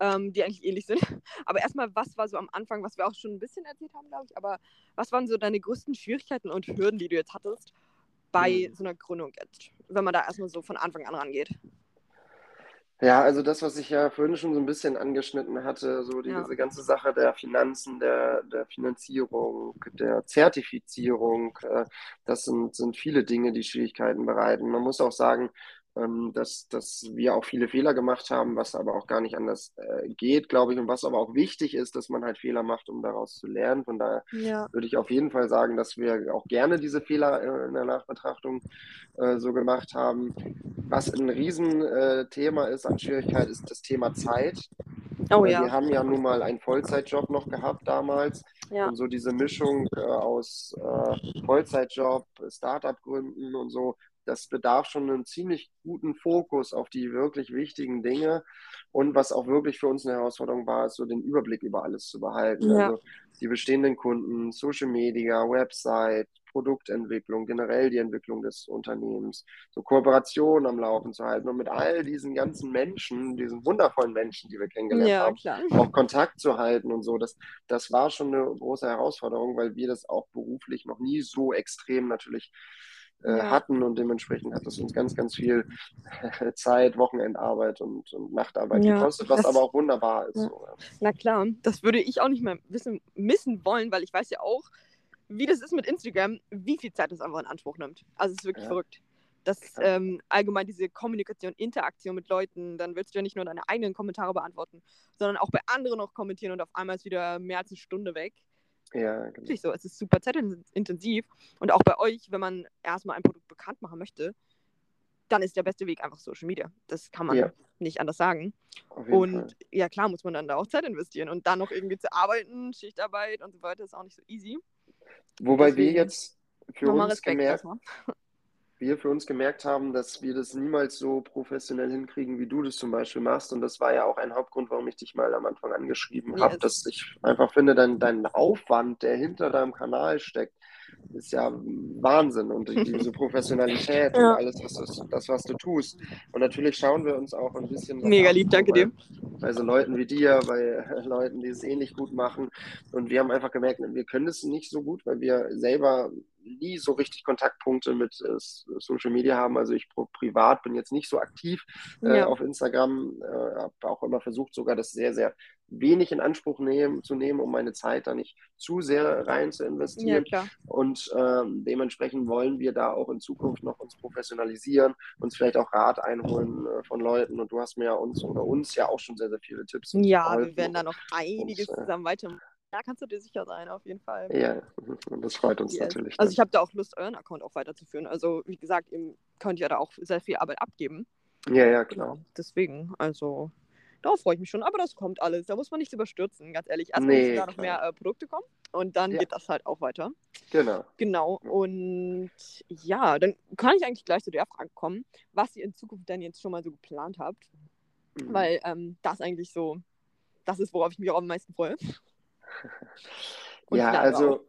ähm, die eigentlich ähnlich sind. Aber erstmal, was war so am Anfang, was wir auch schon ein bisschen erzählt haben, glaube ich, aber was waren so deine größten Schwierigkeiten und Hürden, die du jetzt hattest, bei mhm. so einer Gründung jetzt, wenn man da erstmal so von Anfang an rangeht? Ja, also das, was ich ja vorhin schon so ein bisschen angeschnitten hatte, so die, ja. diese ganze Sache der Finanzen, der, der Finanzierung, der Zertifizierung, äh, das sind, sind viele Dinge, die Schwierigkeiten bereiten. Man muss auch sagen, ähm, dass, dass wir auch viele Fehler gemacht haben, was aber auch gar nicht anders äh, geht, glaube ich, und was aber auch wichtig ist, dass man halt Fehler macht, um daraus zu lernen. Von daher ja. würde ich auf jeden Fall sagen, dass wir auch gerne diese Fehler äh, in der Nachbetrachtung äh, so gemacht haben. Was ein Riesenthema äh, ist an Schwierigkeit, ist das Thema Zeit. Oh, ja. Wir haben ja nun mal einen Vollzeitjob noch gehabt damals. Ja. Und so diese Mischung äh, aus äh, Vollzeitjob, Startup-Gründen und so, das bedarf schon einen ziemlich guten Fokus auf die wirklich wichtigen Dinge. Und was auch wirklich für uns eine Herausforderung war, ist so den Überblick über alles zu behalten. Ja. Also die bestehenden Kunden, Social Media, Website, Produktentwicklung, generell die Entwicklung des Unternehmens, so Kooperationen am Laufen zu halten und mit all diesen ganzen Menschen, diesen wundervollen Menschen, die wir kennengelernt ja, haben, klar. auch Kontakt zu halten und so. Das, das war schon eine große Herausforderung, weil wir das auch beruflich noch nie so extrem natürlich äh, hatten und dementsprechend hat es uns ganz, ganz viel Zeit, Wochenendarbeit und, und Nachtarbeit ja, gekostet, was das, aber auch wunderbar ist. Ja. So, Na klar, das würde ich auch nicht mehr wissen, missen wollen, weil ich weiß ja auch, wie das ist mit Instagram, wie viel Zeit das einfach in Anspruch nimmt. Also es ist wirklich verrückt. Das ähm, allgemein diese Kommunikation, Interaktion mit Leuten, dann willst du ja nicht nur deine eigenen Kommentare beantworten, sondern auch bei anderen noch kommentieren und auf einmal ist wieder mehr als eine Stunde weg. Ja, genau. so. Es ist super zeitintensiv. Und auch bei euch, wenn man erstmal ein Produkt bekannt machen möchte, dann ist der beste Weg einfach Social Media. Das kann man ja. nicht anders sagen. Und Fall. ja, klar muss man dann da auch Zeit investieren. Und dann noch irgendwie zu arbeiten, Schichtarbeit und so weiter, ist auch nicht so easy. Wobei Deswegen, wir jetzt für uns Respekt gemerkt, wir für uns gemerkt haben, dass wir das niemals so professionell hinkriegen, wie du das zum Beispiel machst. Und das war ja auch ein Hauptgrund, warum ich dich mal am Anfang angeschrieben habe, dass ich einfach finde, dein, dein Aufwand, der hinter deinem Kanal steckt, ist ja Wahnsinn und diese Professionalität ja. und alles, was du, das, was du tust. Und natürlich schauen wir uns auch ein bisschen. Mega lieb, danke bei, dir. Bei so Leuten wie dir, bei Leuten, die es ähnlich gut machen. Und wir haben einfach gemerkt, wir können es nicht so gut, weil wir selber nie so richtig Kontaktpunkte mit äh, Social Media haben. Also ich privat bin jetzt nicht so aktiv äh, ja. auf Instagram, äh, habe auch immer versucht, sogar das sehr, sehr wenig in Anspruch nehmen, zu nehmen, um meine Zeit da nicht zu sehr rein zu investieren. Ja, und ähm, dementsprechend wollen wir da auch in Zukunft noch uns professionalisieren, uns vielleicht auch Rat einholen äh, von Leuten. Und du hast mir ja uns oder uns ja auch schon sehr, sehr viele Tipps. Ja, wir werden da noch einiges und, äh, zusammen weitermachen. Da kannst du dir sicher sein, auf jeden Fall. Ja, das freut uns yes. natürlich. Also ich habe da auch Lust, euren Account auch weiterzuführen. Also wie gesagt, ihr könnt ja da auch sehr viel Arbeit abgeben. Ja, ja, klar. Genau. Deswegen, also darauf freue ich mich schon. Aber das kommt alles. Da muss man nichts überstürzen, ganz ehrlich. Erstmal nee, müssen da noch mehr äh, Produkte kommen und dann ja. geht das halt auch weiter. Genau. Genau. Und ja, dann kann ich eigentlich gleich zu der Frage kommen, was ihr in Zukunft denn jetzt schon mal so geplant habt. Mhm. Weil ähm, das eigentlich so, das ist, worauf ich mich auch am meisten freue. ja, also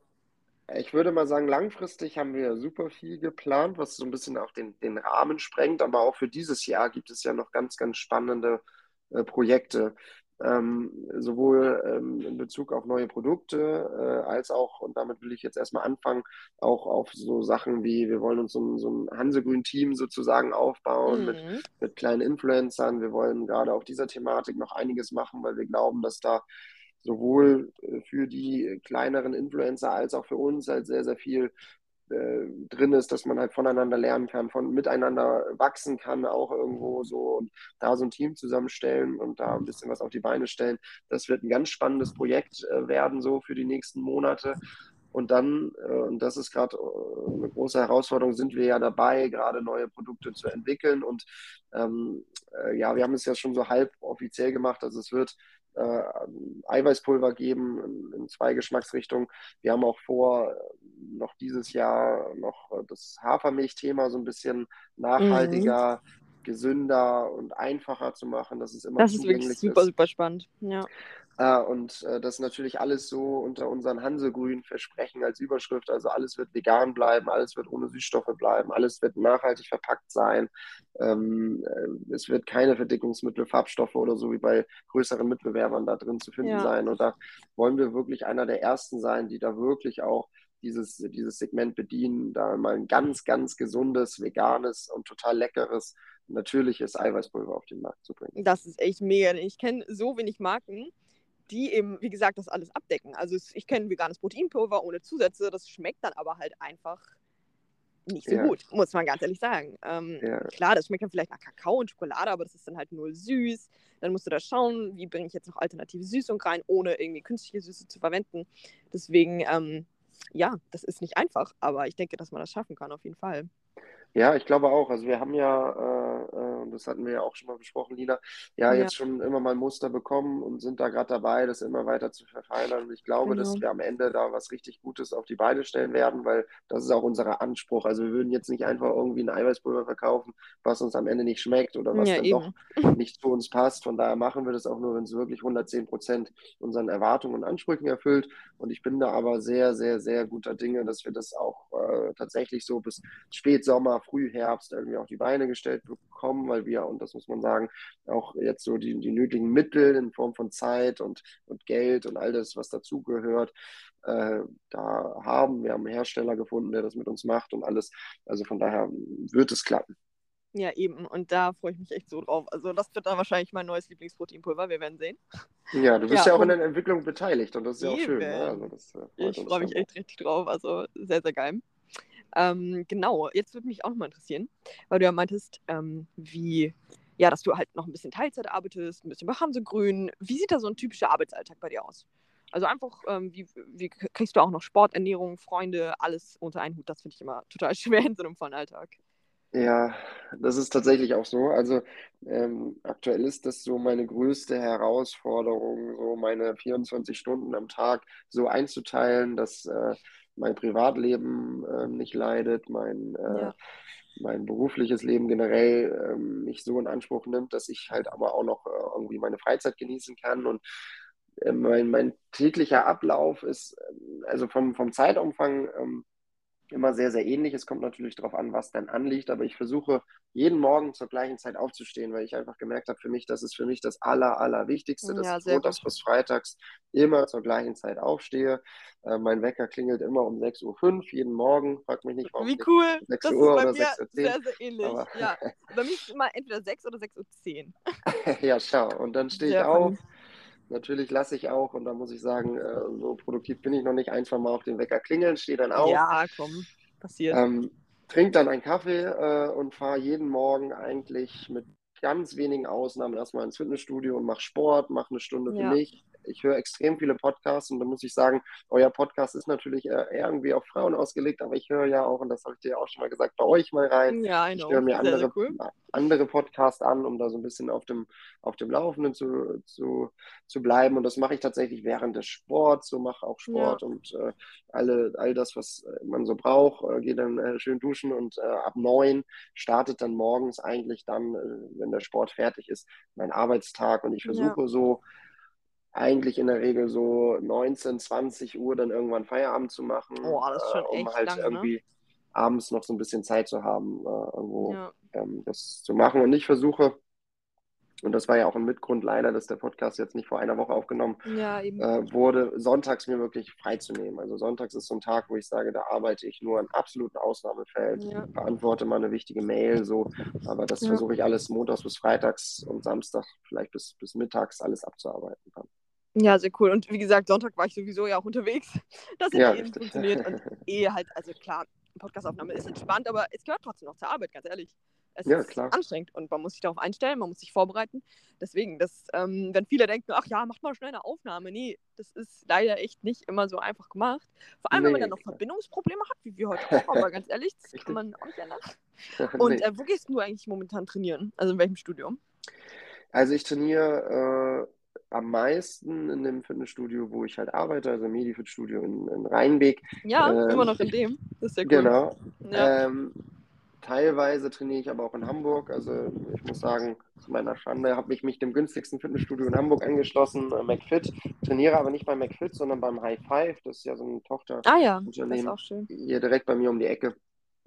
ich würde mal sagen, langfristig haben wir super viel geplant, was so ein bisschen auch den, den Rahmen sprengt. Aber auch für dieses Jahr gibt es ja noch ganz, ganz spannende äh, Projekte. Ähm, sowohl ähm, in Bezug auf neue Produkte äh, als auch, und damit will ich jetzt erstmal anfangen, auch auf so Sachen wie, wir wollen uns so ein, so ein Hansegrün-Team sozusagen aufbauen mhm. mit, mit kleinen Influencern. Wir wollen gerade auf dieser Thematik noch einiges machen, weil wir glauben, dass da sowohl äh, für die kleineren Influencer als auch für uns halt sehr, sehr viel äh, drin ist, dass man halt voneinander lernen kann, von miteinander wachsen kann, auch irgendwo so und da so ein Team zusammenstellen und da ein bisschen was auf die Beine stellen. Das wird ein ganz spannendes Projekt äh, werden, so für die nächsten Monate. Und dann, äh, und das ist gerade äh, eine große Herausforderung, sind wir ja dabei, gerade neue Produkte zu entwickeln. Und ähm, äh, ja, wir haben es ja schon so halb offiziell gemacht. Also es wird äh, Eiweißpulver geben in, in, zwei Geschmacksrichtungen. Wir haben auch vor, noch dieses Jahr noch das Hafermilch-Thema so ein bisschen nachhaltiger, mhm. gesünder und einfacher zu machen. Das ist immer Das ist wirklich super, ist. super spannend. Ja. Äh, und äh, das natürlich alles so unter unseren Hansegrün Versprechen als Überschrift. Also alles wird vegan bleiben, alles wird ohne Süßstoffe bleiben, alles wird nachhaltig verpackt sein. Ähm, äh, es wird keine Verdickungsmittel, Farbstoffe oder so wie bei größeren Mitbewerbern da drin zu finden ja. sein. Und da wollen wir wirklich einer der ersten sein, die da wirklich auch dieses, dieses Segment bedienen, da mal ein ganz, ganz gesundes, veganes und total leckeres, natürliches Eiweißpulver auf den Markt zu bringen. Das ist echt mega. Ich kenne so wenig Marken, die eben, wie gesagt, das alles abdecken. Also ich kenne veganes Proteinpulver ohne Zusätze, das schmeckt dann aber halt einfach nicht so ja. gut, muss man ganz ehrlich sagen. Ähm, ja. Klar, das schmeckt dann vielleicht nach Kakao und Schokolade, aber das ist dann halt nur süß. Dann musst du da schauen, wie bringe ich jetzt noch alternative Süßung rein, ohne irgendwie künstliche Süße zu verwenden. Deswegen, ähm, ja, das ist nicht einfach, aber ich denke, dass man das schaffen kann, auf jeden Fall. Ja, ich glaube auch. Also wir haben ja, äh, äh, das hatten wir ja auch schon mal besprochen, Lina, ja, ja. jetzt schon immer mal Muster bekommen und sind da gerade dabei, das immer weiter zu verfeinern. Und ich glaube, genau. dass wir am Ende da was richtig Gutes auf die Beine stellen werden, weil das ist auch unser Anspruch. Also wir würden jetzt nicht einfach irgendwie ein Eiweißpulver verkaufen, was uns am Ende nicht schmeckt oder was ja, dann eben. doch nicht zu uns passt. Von daher machen wir das auch nur, wenn es wirklich 110 Prozent unseren Erwartungen und Ansprüchen erfüllt. Und ich bin da aber sehr, sehr, sehr guter Dinge, dass wir das auch äh, tatsächlich so bis Spätsommer, Frühherbst irgendwie auf die Beine gestellt bekommen, weil wir, und das muss man sagen, auch jetzt so die, die nötigen Mittel in Form von Zeit und, und Geld und all das, was dazugehört, äh, da haben. Wir haben einen Hersteller gefunden, der das mit uns macht und alles. Also von daher wird es klappen. Ja, eben. Und da freue ich mich echt so drauf. Also, das wird dann wahrscheinlich mein neues Lieblingsproteinpulver. Wir werden sehen. Ja, du bist ja, ja auch in der Entwicklung beteiligt und das ist ja auch schön. Ne? Also das, äh, ich freue mich echt richtig drauf. Also, sehr, sehr geil. Ähm, genau, jetzt würde mich auch noch mal interessieren, weil du ja meintest, ähm, wie, ja, dass du halt noch ein bisschen Teilzeit arbeitest, ein bisschen bei Hansegrün. Wie sieht da so ein typischer Arbeitsalltag bei dir aus? Also einfach, ähm, wie, wie kriegst du auch noch Sport, Ernährung, Freunde, alles unter einen Hut? Das finde ich immer total schwer in so einem vollen Alltag. Ja, das ist tatsächlich auch so. Also ähm, aktuell ist das so meine größte Herausforderung, so meine 24 Stunden am Tag so einzuteilen, dass äh, mein Privatleben äh, nicht leidet, mein, äh, ja. mein berufliches Leben generell ähm, mich so in Anspruch nimmt, dass ich halt aber auch noch äh, irgendwie meine Freizeit genießen kann. Und äh, mein, mein täglicher Ablauf ist, äh, also vom, vom Zeitumfang, ähm, immer sehr, sehr ähnlich. Es kommt natürlich darauf an, was dann anliegt, aber ich versuche jeden Morgen zur gleichen Zeit aufzustehen, weil ich einfach gemerkt habe, für mich, das ist für mich das Aller, Allerwichtigste, dass ja, ich montags bis freitags immer zur gleichen Zeit aufstehe. Äh, mein Wecker klingelt immer um 6.05 Uhr jeden Morgen. Frag mich nicht, warum. Wie cool. 6 das Uhr ist bei oder 6 Uhr. Sehr, sehr ähnlich. Aber ja. Bei mir ist es immer entweder 6 oder 6.10 Uhr. ja, schau. Und dann stehe ich auf. Funny Natürlich lasse ich auch, und da muss ich sagen, äh, so produktiv bin ich noch nicht, einfach mal auf den Wecker klingeln, stehe dann auf. Ja, komm, passiert. Ähm, trinke dann einen Kaffee äh, und fahre jeden Morgen eigentlich mit ganz wenigen Ausnahmen erstmal ins Fitnessstudio und mache Sport, mache eine Stunde für ja. mich, ich höre extrem viele Podcasts und da muss ich sagen, euer Podcast ist natürlich irgendwie auf Frauen ausgelegt, aber ich höre ja auch, und das habe ich dir auch schon mal gesagt, bei euch mal rein. Ja, ich höre mir andere, cool. andere Podcasts an, um da so ein bisschen auf dem, auf dem Laufenden zu, zu, zu bleiben. Und das mache ich tatsächlich während des Sports, so mache auch Sport ja. und äh, alle, all das, was man so braucht, äh, gehe dann äh, schön duschen und äh, ab neun startet dann morgens eigentlich dann, äh, wenn der Sport fertig ist, mein Arbeitstag und ich versuche ja. so eigentlich in der Regel so 19, 20 Uhr dann irgendwann Feierabend zu machen, oh, das ist schon äh, um echt halt lang, ne? irgendwie ne? abends noch so ein bisschen Zeit zu haben, äh, irgendwo ja. ähm, das zu machen. Und ich versuche, und das war ja auch ein Mitgrund leider, dass der Podcast jetzt nicht vor einer Woche aufgenommen ja, äh, wurde, sonntags mir wirklich freizunehmen. Also sonntags ist so ein Tag, wo ich sage, da arbeite ich nur in absoluten Ausnahmefällen, ja. beantworte mal eine wichtige Mail, so, aber das ja. versuche ich alles montags bis freitags und Samstag vielleicht bis, bis mittags alles abzuarbeiten dann. Ja, sehr cool. Und wie gesagt, Sonntag war ich sowieso ja auch unterwegs. Das hat ja, eh funktioniert. Und eh halt, also klar, Podcastaufnahme ist entspannt, aber es gehört trotzdem noch zur Arbeit, ganz ehrlich. Es ja, ist klar. anstrengend und man muss sich darauf einstellen, man muss sich vorbereiten. Deswegen, das, ähm, wenn viele denken, ach ja, macht mal schnell eine Aufnahme. Nee, das ist leider echt nicht immer so einfach gemacht. Vor allem, nee, wenn man dann noch klar. Verbindungsprobleme hat, wie wir heute auch, aber ganz ehrlich, das kann man auch nicht ändern. Und nee. äh, wo gehst du eigentlich momentan trainieren? Also in welchem Studium? Also ich trainiere äh, am meisten in dem Fitnessstudio, wo ich halt arbeite, also Medifit-Studio in, in Rheinbeck. Ja, ähm, immer noch in dem. Das ist sehr cool. Genau. Ja. Ähm, teilweise trainiere ich aber auch in Hamburg. Also ich muss sagen, zu meiner Schande habe ich mich dem günstigsten Fitnessstudio in Hamburg angeschlossen, äh, McFit. Trainiere aber nicht bei McFit, sondern beim High Five. Das ist ja so ein Tochterunternehmen. Ah ja, das ist auch schön. Hier direkt bei mir um die Ecke.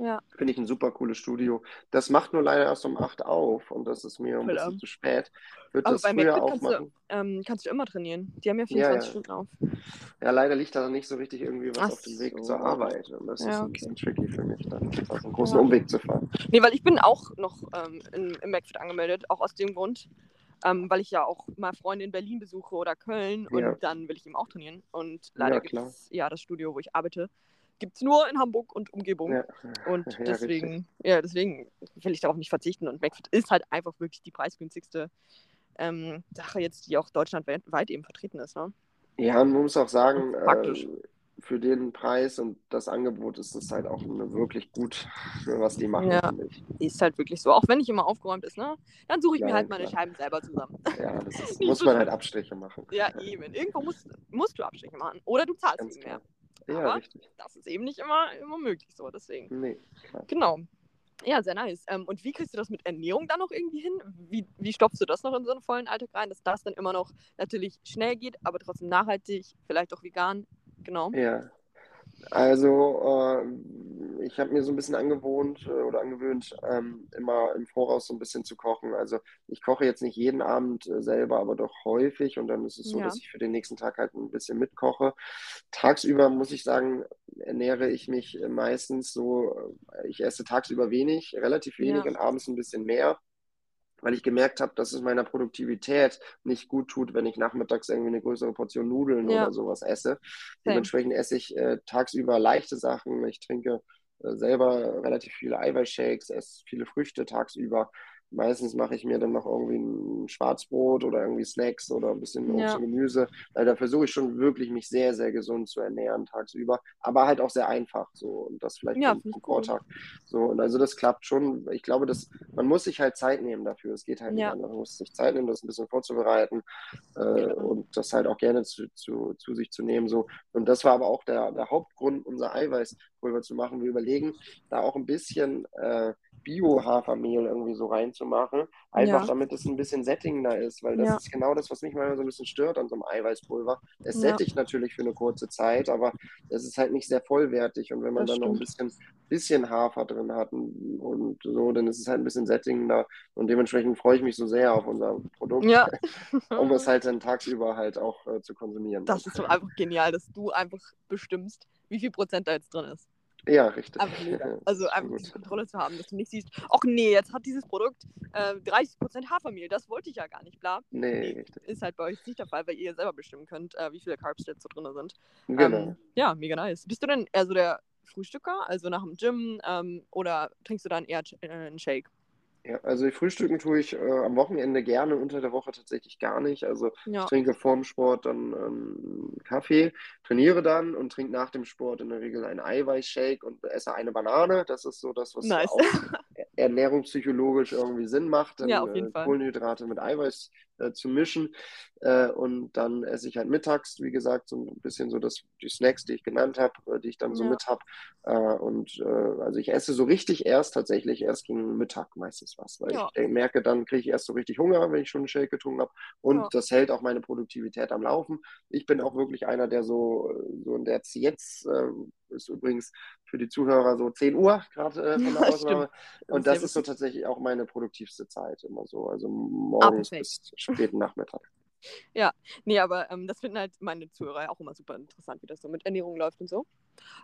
Ja. Finde ich ein super cooles Studio. Das macht nur leider erst um 8 auf und das ist mir ein bisschen zu spät. Wird Aber das bei früher kannst du, ähm, kannst du immer trainieren. Die haben ja 24 ja, ja. Stunden auf. Ja, leider liegt da nicht so richtig irgendwie was Ach auf dem Weg so. zur Arbeit. Und das ja, ist ein okay. bisschen tricky für mich, dann auf einen großen Umweg zu fahren. Nee, weil ich bin auch noch ähm, in, im McFit angemeldet, auch aus dem Grund. Ähm, weil ich ja auch mal Freunde in Berlin besuche oder Köln und dann will ich eben auch trainieren. Und leider ja, gibt es ja das Studio, wo ich arbeite, gibt es nur in Hamburg und Umgebung. Ja. Und ja, deswegen, ja, deswegen will ich darauf nicht verzichten. Und McFit ist halt einfach wirklich die preisgünstigste ähm, Sache jetzt, die auch deutschlandweit eben vertreten ist. Ne? Ja, man muss auch sagen, äh, für den Preis und das Angebot ist es halt auch wirklich gut, was die machen. Ja, ist halt wirklich so. Auch wenn nicht immer aufgeräumt ist, ne? Dann suche ich ja, mir halt meine klar. Scheiben selber zusammen. Ja, das ist, muss man halt Abstriche machen. Ja, eben. Irgendwo musst, musst du Abstriche machen. Oder du zahlst Ganz mehr. Ja, Aber richtig. das ist eben nicht immer, immer möglich so, deswegen. Nee, klar. Genau. Ja, sehr nice. Ähm, und wie kriegst du das mit Ernährung dann noch irgendwie hin? Wie, wie stopfst du das noch in so einen vollen Alltag rein, dass das dann immer noch natürlich schnell geht, aber trotzdem nachhaltig, vielleicht auch vegan? Genau. Ja, also, äh, ich habe mir so ein bisschen angewohnt äh, oder angewöhnt, ähm, immer im Voraus so ein bisschen zu kochen. Also, ich koche jetzt nicht jeden Abend äh, selber, aber doch häufig. Und dann ist es so, ja. dass ich für den nächsten Tag halt ein bisschen mitkoche. Tagsüber muss ich sagen, ernähre ich mich meistens so, äh, ich esse tagsüber wenig, relativ wenig ja. und abends ein bisschen mehr weil ich gemerkt habe, dass es meiner Produktivität nicht gut tut, wenn ich nachmittags irgendwie eine größere Portion Nudeln ja. oder sowas esse. Dementsprechend esse ich äh, tagsüber leichte Sachen. Ich trinke äh, selber relativ viele Eiweißshakes, esse viele Früchte tagsüber. Meistens mache ich mir dann noch irgendwie ein Schwarzbrot oder irgendwie Snacks oder ein bisschen Obst ja. und Gemüse. Da versuche ich schon wirklich, mich sehr, sehr gesund zu ernähren tagsüber. Aber halt auch sehr einfach. So. Und das vielleicht ja, am Vortag. So. Und also das klappt schon. Ich glaube, dass man muss sich halt Zeit nehmen dafür. Es geht halt ja. nicht anders. Man muss sich Zeit nehmen, das ein bisschen vorzubereiten äh, genau. und das halt auch gerne zu, zu, zu sich zu nehmen. So. Und das war aber auch der, der Hauptgrund, unser Eiweißpulver zu machen. Wir überlegen, da auch ein bisschen äh, Bio-Hafermehl irgendwie so reinzumachen. Einfach ja. damit es ein bisschen sättigender ist, weil das ja. ist genau das, was mich manchmal so ein bisschen stört an so einem Eiweißpulver. Es ja. sättigt natürlich für eine kurze Zeit, aber es ist halt nicht sehr vollwertig. Und wenn man das dann stimmt. noch ein bisschen, bisschen Hafer drin hat und, und, so, dann ist es halt ein bisschen sättigender. Und dementsprechend freue ich mich so sehr auf unser Produkt, ja. um es halt dann tagsüber halt auch äh, zu konsumieren. Das ist so einfach genial, dass du einfach bestimmst, wie viel Prozent da jetzt drin ist. Ja, richtig. Einfach mega. Also einfach die Kontrolle zu haben, dass du nicht siehst, ach nee, jetzt hat dieses Produkt äh, 30% Hafermehl, das wollte ich ja gar nicht, bla. Nee, nee, richtig. Ist halt bei euch nicht der Fall, weil ihr selber bestimmen könnt, äh, wie viele Carbs jetzt so drin sind. Genau. Ähm, ja, mega nice. Bist du denn eher so der Frühstücker, also nach dem Gym, ähm, oder trinkst du dann eher äh, einen Shake? Ja, also frühstücken tue ich äh, am Wochenende gerne, unter der Woche tatsächlich gar nicht. Also ja. ich trinke vorm Sport dann ähm, Kaffee, trainiere dann und trinke nach dem Sport in der Regel einen Eiweißshake und esse eine Banane. Das ist so das, was nice. auch ernährungspsychologisch irgendwie Sinn macht, dann, ja, auf jeden äh, Fall. Kohlenhydrate mit Eiweiß äh, zu mischen. Äh, und dann esse ich halt mittags, wie gesagt, so ein bisschen so das, die Snacks, die ich genannt habe, äh, die ich dann so ja. mit habe. Äh, und äh, also ich esse so richtig erst tatsächlich erst gegen Mittag meistens was, weil ja. ich merke, dann kriege ich erst so richtig Hunger, wenn ich schon einen Shake getrunken habe. Und ja. das hält auch meine Produktivität am Laufen. Ich bin auch wirklich einer, der so, so in der jetzt ist übrigens für die Zuhörer so 10 Uhr gerade äh, von der Ausnahme. Und das ist so tatsächlich auch meine produktivste Zeit immer so. Also morgens ah, bis späten Nachmittag. Ja, nee, aber ähm, das finden halt meine Zuhörer auch immer super interessant, wie das so mit Ernährung läuft und so.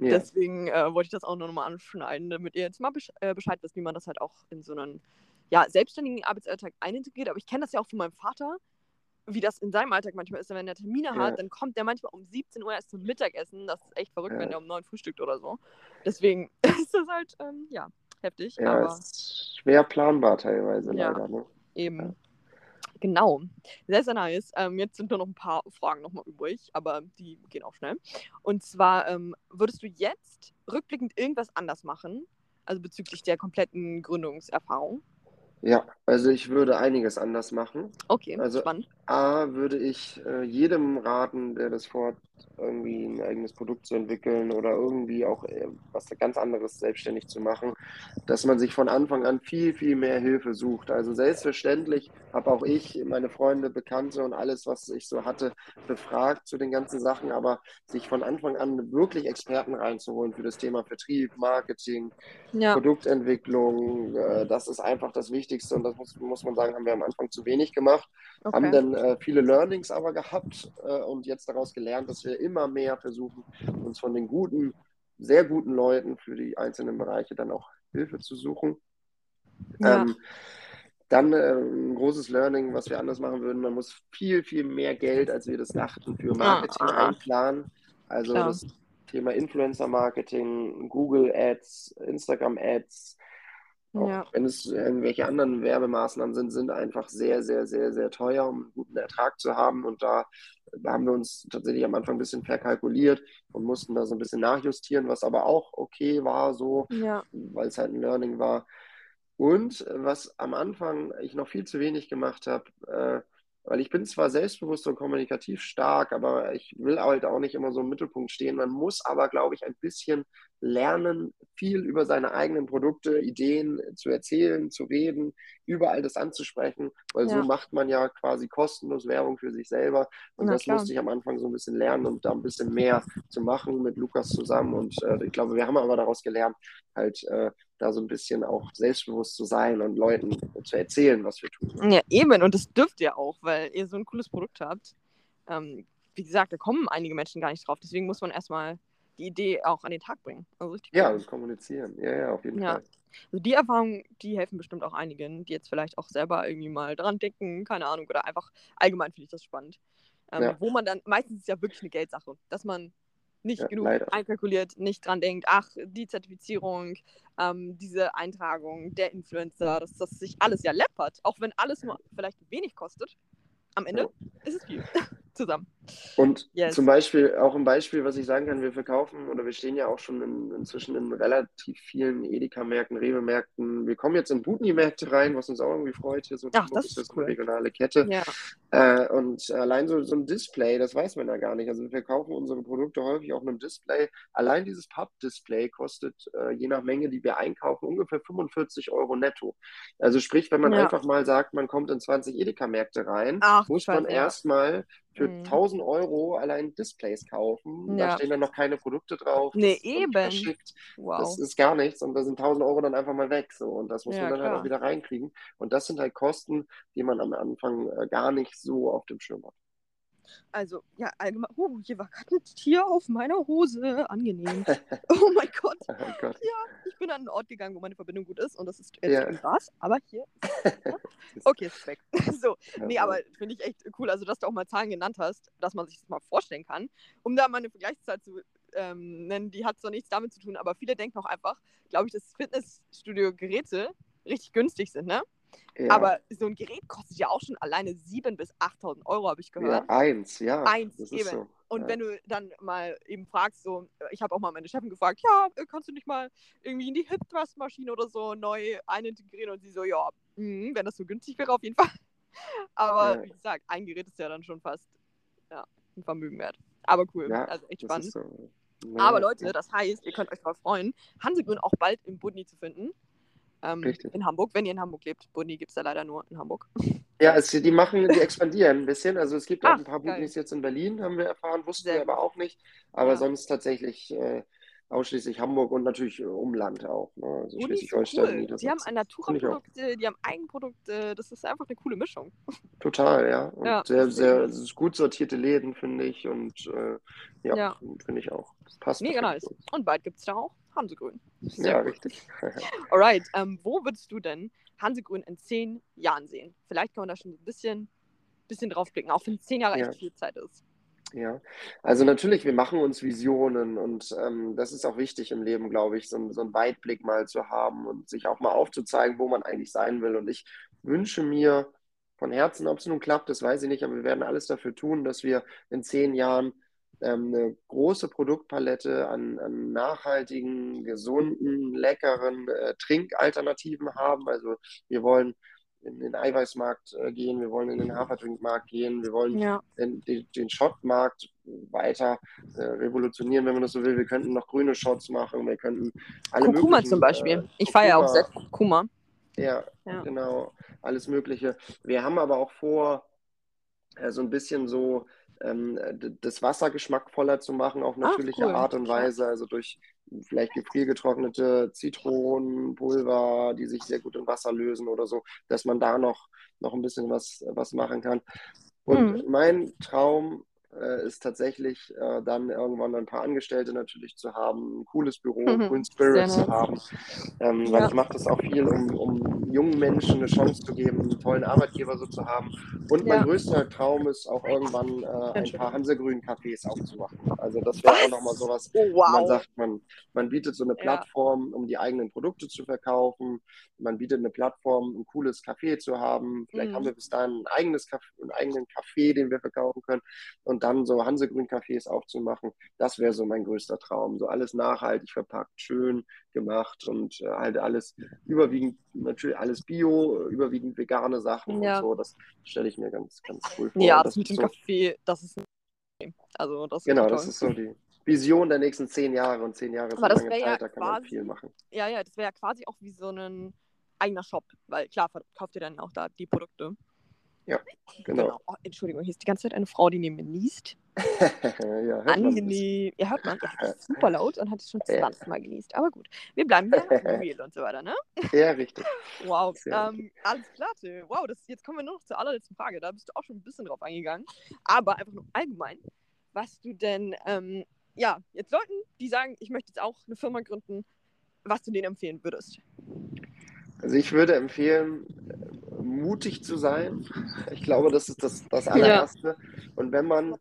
Ja. Deswegen äh, wollte ich das auch noch mal anschneiden, damit ihr jetzt mal besch äh, Bescheid wisst, wie man das halt auch in so einen ja, selbstständigen Arbeitsalltag einintegriert. Aber ich kenne das ja auch von meinem Vater, wie das in seinem Alltag manchmal ist, wenn er Termine ja. hat, dann kommt der manchmal um 17 Uhr erst zum Mittagessen. Das ist echt verrückt, ja. wenn er um 9 frühstückt oder so. Deswegen ist das halt, ähm, ja, heftig. Ja, aber... ist schwer planbar teilweise ja, leider. Ne? Eben. Genau. Sehr, sehr nice. Ähm, jetzt sind nur noch ein paar Fragen nochmal übrig, aber die gehen auch schnell. Und zwar, ähm, würdest du jetzt rückblickend irgendwas anders machen? Also bezüglich der kompletten Gründungserfahrung? Ja, also ich würde einiges anders machen. Okay, also spannend. A, würde ich äh, jedem raten, der das vorhat, irgendwie ein eigenes Produkt zu entwickeln oder irgendwie auch äh, was ganz anderes selbstständig zu machen, dass man sich von Anfang an viel, viel mehr Hilfe sucht. Also selbstverständlich habe auch ich meine Freunde, Bekannte und alles, was ich so hatte, befragt zu den ganzen Sachen, aber sich von Anfang an wirklich Experten reinzuholen für das Thema Vertrieb, Marketing, ja. Produktentwicklung, äh, das ist einfach das Wichtigste und das muss, muss man sagen, haben wir am Anfang zu wenig gemacht. Okay. Haben dann äh, viele Learnings aber gehabt und jetzt daraus gelernt, dass wir immer mehr versuchen, uns von den guten, sehr guten Leuten für die einzelnen Bereiche dann auch Hilfe zu suchen. Ja. Ähm, dann äh, ein großes Learning, was wir anders machen würden, man muss viel, viel mehr Geld, als wir das dachten, für Marketing ah, einplanen. Also klar. das Thema Influencer-Marketing, Google Ads, Ads, ja. wenn es irgendwelche anderen Werbemaßnahmen sind, sind einfach sehr, sehr, sehr, sehr teuer, um einen guten Ertrag zu haben. Und da haben wir uns tatsächlich am Anfang ein bisschen verkalkuliert und mussten da so ein bisschen nachjustieren, was aber auch okay war, so, ja. weil es halt ein Learning war. Und was am Anfang ich noch viel zu wenig gemacht habe, äh, weil ich bin zwar selbstbewusst und kommunikativ stark, aber ich will halt auch nicht immer so im Mittelpunkt stehen. Man muss aber, glaube ich, ein bisschen lernen, viel über seine eigenen Produkte, Ideen zu erzählen, zu reden, überall das anzusprechen, weil ja. so macht man ja quasi kostenlos Werbung für sich selber. Und Na, das klar. musste ich am Anfang so ein bisschen lernen und da ein bisschen mehr zu machen mit Lukas zusammen. Und äh, ich glaube, wir haben aber daraus gelernt, halt äh, da so ein bisschen auch selbstbewusst zu sein und Leuten zu erzählen, was wir tun. Ja, eben. Und das dürft ihr auch, weil ihr so ein cooles Produkt habt. Ähm, wie gesagt, da kommen einige Menschen gar nicht drauf. Deswegen muss man erstmal die Idee auch an den Tag bringen. Also ja, und kommunizieren. Ja, ja, auf jeden ja. Fall. Also die Erfahrungen, die helfen bestimmt auch einigen, die jetzt vielleicht auch selber irgendwie mal dran denken, keine Ahnung, oder einfach allgemein finde ich das spannend. Ähm, ja. Wo man dann, meistens ist es ja wirklich eine Geldsache, dass man nicht ja, genug leider. einkalkuliert, nicht dran denkt, ach, die Zertifizierung, ähm, diese Eintragung, der Influencer, dass das sich alles ja läppert, auch wenn alles nur vielleicht wenig kostet. Am Ende ist es viel zusammen. Und yes. zum Beispiel, auch ein Beispiel, was ich sagen kann, wir verkaufen oder wir stehen ja auch schon in, inzwischen in relativ vielen Edeka-Märkten, Rewe-Märkten. Wir kommen jetzt in Butni-Märkte rein, was uns auch irgendwie freut. Hier so Ach, das ist, cool. eine regionale Kette. Ja. Äh, und allein so, so ein Display, das weiß man ja gar nicht. Also wir kaufen unsere Produkte häufig auf einem Display. Allein dieses Pub-Display kostet äh, je nach Menge, die wir einkaufen, ungefähr 45 Euro netto. Also sprich, wenn man ja. einfach mal sagt, man kommt in 20 Edeka-Märkte rein, Ach, muss man erstmal für mhm. 1000 Euro allein Displays kaufen. Ja. Da stehen dann noch keine Produkte drauf. Nee, eben. Wow. Das ist gar nichts und da sind 1000 Euro dann einfach mal weg. So. Und das muss ja, man dann klar. halt auch wieder reinkriegen. Und das sind halt Kosten, die man am Anfang äh, gar nicht so auf dem Schirm hat. Also, ja, allgemein. Oh, hier war gerade ein Tier auf meiner Hose. Angenehm. oh mein Gott. oh Gott. Ja, ich bin an einen Ort gegangen, wo meine Verbindung gut ist und das ist jetzt ja. im Gras, aber hier. okay, ist weg. so, nee, aber finde ich echt cool, also dass du auch mal Zahlen genannt hast, dass man sich das mal vorstellen kann. Um da mal eine Vergleichszahl zu ähm, nennen, die hat zwar nichts damit zu tun, aber viele denken auch einfach, glaube ich, dass Fitnessstudio-Geräte richtig günstig sind, ne? Ja. Aber so ein Gerät kostet ja auch schon alleine 7.000 bis 8.000 Euro, habe ich gehört. Ja, eins, ja. Eins, eben. So. Und ja. wenn du dann mal eben fragst, so, ich habe auch mal meine Chefin gefragt, ja, kannst du nicht mal irgendwie in die Hip-Thrust-Maschine oder so neu einintegrieren? Und sie so, ja, mh, wenn das so günstig wäre, auf jeden Fall. Aber ja. wie gesagt, ein Gerät ist ja dann schon fast ja, ein Vermögen wert. Aber cool, also echt spannend. So. Aber Leute, das heißt, ihr könnt euch darauf freuen, Hansegrün auch bald im Budni zu finden. Ähm, in Hamburg, wenn ihr in Hamburg lebt. Boni gibt es ja leider nur in Hamburg. Ja, es, die machen, die expandieren ein bisschen. Also es gibt auch ein paar Budis jetzt in Berlin, haben wir erfahren, wussten Sehr wir aber auch nicht. Aber ja. sonst tatsächlich äh, ausschließlich Hamburg und natürlich Umland auch. Ne? Also Schleswig-Holstein. Cool. Die haben Natura-Produkte, die haben Eigenprodukte. Das ist einfach eine coole Mischung. Total, ja. Und ja, sehr, sehr gut sortierte Läden, finde ich. Und äh, ja, ja. finde ich auch. Das passt. Mega nice. Und bald gibt es da auch Hansegrün. Sehr ja, gut. richtig. Alright, ähm, wo würdest du denn Hansegrün in zehn Jahren sehen? Vielleicht kann man da schon ein bisschen, bisschen drauf blicken, auch wenn zehn Jahre ja. echt viel Zeit ist. Ja, also natürlich, wir machen uns Visionen und ähm, das ist auch wichtig im Leben, glaube ich, so, so einen Weitblick mal zu haben und sich auch mal aufzuzeigen, wo man eigentlich sein will. Und ich wünsche mir von Herzen, ob es nun klappt, das weiß ich nicht, aber wir werden alles dafür tun, dass wir in zehn Jahren ähm, eine große Produktpalette an, an nachhaltigen, gesunden, leckeren äh, Trinkalternativen haben. Also wir wollen in den Eiweißmarkt äh, gehen, wir wollen in den Hafertrinkmarkt gehen, wir wollen ja. den, den, den Schottmarkt weiter äh, revolutionieren, wenn man das so will. Wir könnten noch grüne Shots machen, wir könnten alle Kurkuma zum Beispiel. Äh, ich feiere auch sehr Kurkuma. Ja, ja, genau, alles Mögliche. Wir haben aber auch vor, äh, so ein bisschen so ähm, das Wasser geschmackvoller zu machen, auf natürliche cool. Art und Weise, also durch vielleicht gefriergetrocknete Zitronenpulver, die sich sehr gut in Wasser lösen oder so, dass man da noch, noch ein bisschen was, was machen kann. Und mhm. mein Traum äh, ist tatsächlich äh, dann irgendwann ein paar Angestellte natürlich zu haben, ein cooles Büro, mhm. Green Spirit zu haben. Ähm, weil ja. ich mache das auch viel, um, um jungen Menschen eine Chance zu geben, einen tollen Arbeitgeber so zu haben. Und ja. mein größter Traum ist auch irgendwann äh, ein paar Hansegrün-Cafés aufzumachen. Also das wäre auch nochmal sowas, oh, wow. man sagt, man, man bietet so eine Plattform, um die eigenen Produkte zu verkaufen. Man bietet eine Plattform, ein cooles Café zu haben. Vielleicht mhm. haben wir bis dahin ein eigenes Café, einen eigenen Café, den wir verkaufen können. Und dann so Hansegrün-Cafés aufzumachen, das wäre so mein größter Traum. So alles nachhaltig verpackt, schön gemacht und äh, halt alles überwiegend, natürlich alles Bio, überwiegend vegane Sachen ja. und so. Das stelle ich mir ganz, ganz cool vor. Ja, das, das mit dem so, Kaffee, das ist also das Genau, das ist so die Vision der nächsten zehn Jahre und zehn Jahre ist eine lange Zeit, ja da kann quasi, man viel machen. Ja, ja, das wäre ja quasi auch wie so ein eigener Shop, weil klar verkauft ihr dann auch da die Produkte. Ja, genau. genau. Oh, Entschuldigung, hier ist die ganze Zeit eine Frau, die neben mir niest. ja, Angenehm. Ja, hört man. Ja, super laut und hat es schon 20 Mal genießt. Aber gut, wir bleiben hier und so weiter, ne? Ja, richtig. Wow. Ähm, alles klar, Wow, das, jetzt kommen wir noch zur allerletzten Frage. Da bist du auch schon ein bisschen drauf eingegangen. Aber einfach nur allgemein, was du denn, ähm, ja, jetzt Leuten, die sagen, ich möchte jetzt auch eine Firma gründen, was du denen empfehlen würdest. Also ich würde empfehlen, mutig zu sein. Ich glaube, das ist das, das allererste. Ja. Und wenn man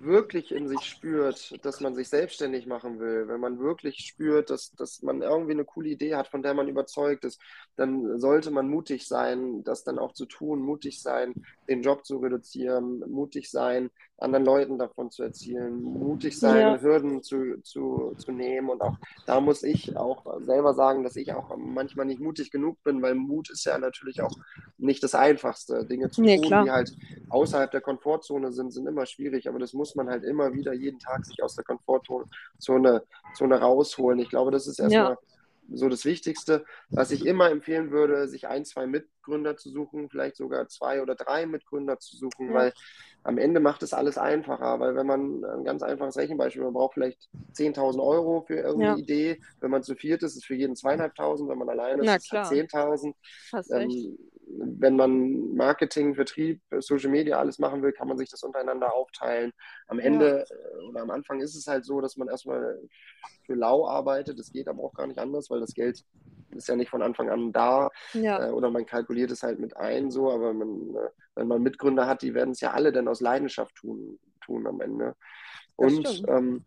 wirklich in sich spürt, dass man sich selbstständig machen will, wenn man wirklich spürt, dass, dass man irgendwie eine coole Idee hat, von der man überzeugt ist, dann sollte man mutig sein, das dann auch zu tun, mutig sein, den Job zu reduzieren, mutig sein, anderen Leuten davon zu erzählen, mutig sein, ja. Hürden zu, zu, zu nehmen. Und auch da muss ich auch selber sagen, dass ich auch manchmal nicht mutig genug bin, weil Mut ist ja natürlich auch nicht das Einfachste. Dinge zu nee, tun, klar. die halt außerhalb der Komfortzone sind, sind immer schwierig, aber das muss man halt immer wieder jeden Tag sich aus der Komfortzone Zone, Zone rausholen. Ich glaube, das ist erstmal ja. So das Wichtigste. Was ich immer empfehlen würde, sich ein, zwei Mitgründer zu suchen, vielleicht sogar zwei oder drei Mitgründer zu suchen, ja. weil am Ende macht es alles einfacher, weil wenn man ein ganz einfaches Rechenbeispiel, man braucht vielleicht 10.000 Euro für irgendeine ja. Idee, wenn man zu viert ist, ist es für jeden zweieinhalbtausend, wenn man alleine ist, ist es halt 10.000. Ähm, wenn man Marketing, Vertrieb, Social Media alles machen will, kann man sich das untereinander aufteilen. Am Ende ja. Äh, oder am Anfang ist es halt so, dass man erstmal für lau arbeitet. Das geht aber auch gar nicht anders, weil das Geld ist ja nicht von Anfang an da. Ja. Äh, oder man kalkuliert es halt mit ein, so, aber man, äh, wenn man Mitgründer hat, die werden es ja alle dann aus Leidenschaft tun, tun am Ende. Und ähm,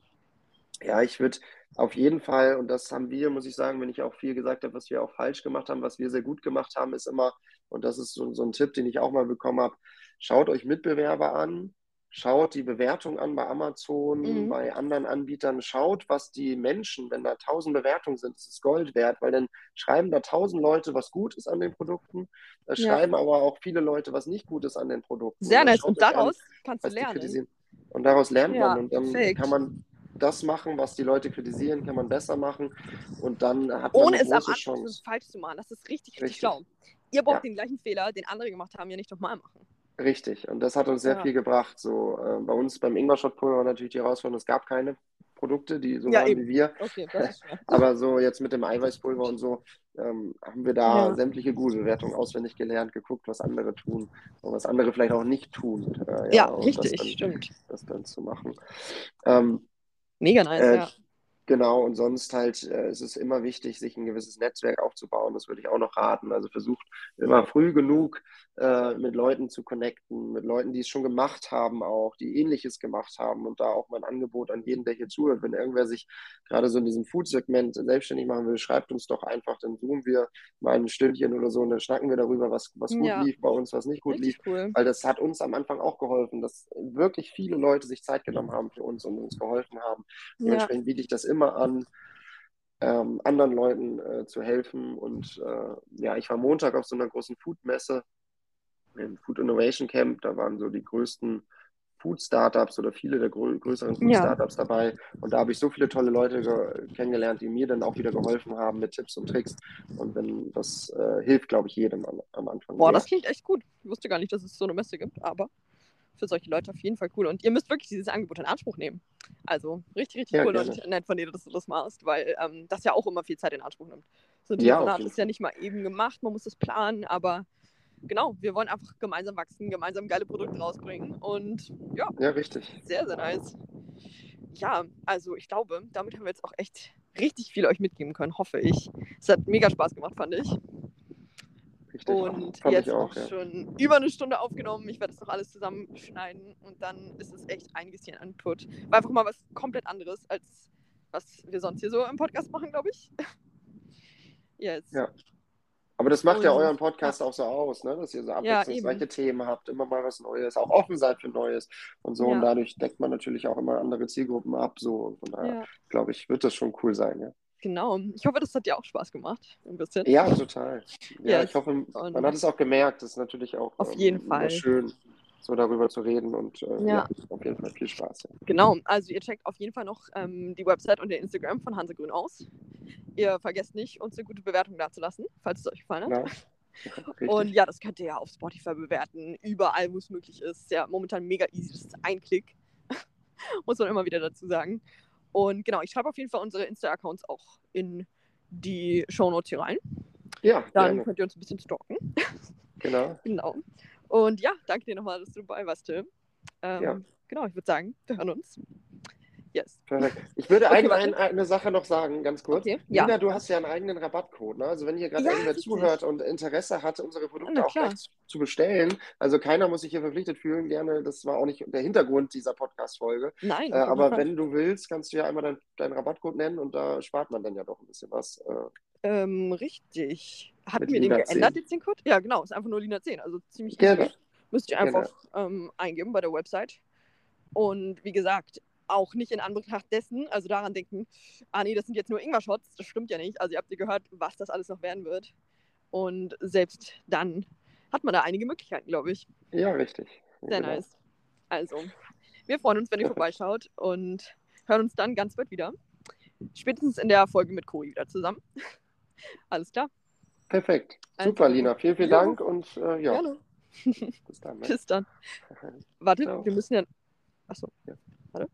ja, ich würde auf jeden Fall, und das haben wir, muss ich sagen, wenn ich auch viel gesagt habe, was wir auch falsch gemacht haben, was wir sehr gut gemacht haben, ist immer, und das ist so, so ein Tipp, den ich auch mal bekommen habe, schaut euch Mitbewerber an, schaut die Bewertung an bei Amazon, mhm. bei anderen Anbietern, schaut, was die Menschen, wenn da tausend Bewertungen sind, ist Gold wert, weil dann schreiben da tausend Leute, was gut ist an den Produkten, da ja. schreiben aber auch viele Leute, was nicht gut ist an den Produkten. Sehr nice, und daraus an, kannst du lernen. Und daraus lernt ja, man und dann perfekt. kann man das machen, was die Leute kritisieren, kann man besser machen und dann hat man Ohne eine große es am Chance. falsch zu machen, das ist richtig, richtig, richtig. schlau. Ihr braucht ja. den gleichen Fehler, den andere gemacht haben, ja nicht nochmal machen. Richtig, und das hat uns sehr ja. viel gebracht. So, äh, bei uns beim Ingwer-Shot-Pulver war natürlich die Herausforderung, es gab keine Produkte, die so ja, waren eben. wie wir. Okay, Aber so jetzt mit dem Eiweißpulver und so ähm, haben wir da ja. sämtliche Google-Bewertungen auswendig gelernt, geguckt, was andere tun und was andere vielleicht auch nicht tun. Äh, ja, richtig, das dann, stimmt. Das dann zu machen. Ähm, Mega nice, äh, ja. Genau, und sonst halt äh, ist es immer wichtig, sich ein gewisses Netzwerk aufzubauen. Das würde ich auch noch raten. Also versucht immer früh genug äh, mit Leuten zu connecten, mit Leuten, die es schon gemacht haben, auch, die ähnliches gemacht haben und da auch mein Angebot an jeden, der hier zuhört. Wenn irgendwer sich gerade so in diesem Food-Segment selbstständig machen will, schreibt uns doch einfach, dann zoomen wir mal ein Stündchen oder so und dann schnacken wir darüber, was, was gut ja. lief bei uns, was nicht gut Richtig lief. Cool. Weil das hat uns am Anfang auch geholfen, dass wirklich viele Leute sich Zeit genommen haben für uns und uns geholfen haben. Dementsprechend ja. biete ich das immer immer an, ähm, anderen Leuten äh, zu helfen. Und äh, ja, ich war Montag auf so einer großen Food-Messe, im Food Innovation Camp. Da waren so die größten Food-Startups oder viele der grö größeren Food-Startups ja. dabei. Und da habe ich so viele tolle Leute kennengelernt, die mir dann auch wieder geholfen haben mit Tipps und Tricks. Und wenn das äh, hilft, glaube ich, jedem am, am Anfang. Boah, sehr. das klingt echt gut. Ich wusste gar nicht, dass es so eine Messe gibt, aber für solche Leute auf jeden Fall cool. Und ihr müsst wirklich dieses Angebot in Anspruch nehmen. Also richtig, richtig ja, cool gerne. und nett von dir, dass du das machst, weil ähm, das ja auch immer viel Zeit in Anspruch nimmt. So ein Telefonat ja, ist ja nicht mal eben gemacht, man muss das planen, aber genau, wir wollen einfach gemeinsam wachsen, gemeinsam geile Produkte rausbringen und ja. Ja, richtig. Sehr, sehr nice. Ja, also ich glaube, damit haben wir jetzt auch echt richtig viel euch mitgeben können, hoffe ich. Es hat mega Spaß gemacht, fand ich. Richtig. Und jetzt auch, ja. schon über eine Stunde aufgenommen. Ich werde das noch alles zusammenschneiden und dann ist es echt einiges hier an Input. War einfach mal was komplett anderes, als was wir sonst hier so im Podcast machen, glaube ich. yes. Ja. Aber das macht und, ja euren Podcast ja. auch so aus, ne? dass ihr so abwechslungsreiche ja, Themen habt, immer mal was Neues, auch offen seid für Neues und so. Und dadurch deckt man natürlich auch immer andere Zielgruppen ab. So. Und von daher, glaube ich, wird das schon cool sein. Ja. Genau. Ich hoffe, das hat dir auch Spaß gemacht. Ein bisschen. Ja, total. Ja, yes. ich hoffe, man hat es auch gemerkt. Das ist natürlich auch auf jeden ähm, Fall. schön, so darüber zu reden und äh, ja. ja. auf jeden Fall viel Spaß. Ja. Genau. Also ihr checkt auf jeden Fall noch ähm, die Website und den Instagram von Hansegrün aus. Ihr vergesst nicht, uns eine gute Bewertung dazulassen, falls es euch gefallen hat. Ja. und ja, das könnt ihr ja auf Spotify bewerten, überall, wo es möglich ist. Ja, momentan mega easy. Das ist ein Klick. Muss man immer wieder dazu sagen. Und genau, ich schreibe auf jeden Fall unsere Insta-Accounts auch in die Shownotes hier rein. Ja. Dann gerne. könnt ihr uns ein bisschen stalken. Genau. genau. Und ja, danke dir nochmal, dass du dabei warst, Tim. Ähm, ja. Genau, ich würde sagen, wir hören uns Yes. Perfekt. Ich würde okay, ein, ein, eine Sache noch sagen, ganz kurz. Okay. Lina, ja. du hast ja einen eigenen Rabattcode. Ne? Also wenn hier gerade ja, irgendwer zuhört und Interesse hat, unsere Produkte ja, auch gleich zu bestellen, also keiner muss sich hier verpflichtet fühlen, gerne, das war auch nicht der Hintergrund dieser Podcast-Folge. Nein. Äh, aber wenn du willst, kannst du ja einmal deinen dein Rabattcode nennen und da spart man dann ja doch ein bisschen was. Äh, ähm, richtig. Hatten wir den geändert, 10. jetzt den Code? Ja, genau, ist einfach nur Lina 10, also ziemlich Gerne. Easy. Müsst ihr einfach ähm, eingeben bei der Website. Und wie gesagt, auch nicht in Anbetracht dessen, also daran denken, ah nee, das sind jetzt nur Ingwer-Shots, das stimmt ja nicht. Also ihr habt ja gehört, was das alles noch werden wird. Und selbst dann hat man da einige Möglichkeiten, glaube ich. Ja, richtig. Sehr genau. nice. Also, wir freuen uns, wenn ihr vorbeischaut und hören uns dann ganz bald wieder. Spätestens in der Folge mit Cory wieder zusammen. Alles klar. Perfekt. Also, Super, Lina. Vielen, vielen ja. Dank und äh, ja. Gerne. Bis dann. Ne? Bis dann. Warte, Ciao. wir müssen ja. Achso. Ja. Warte.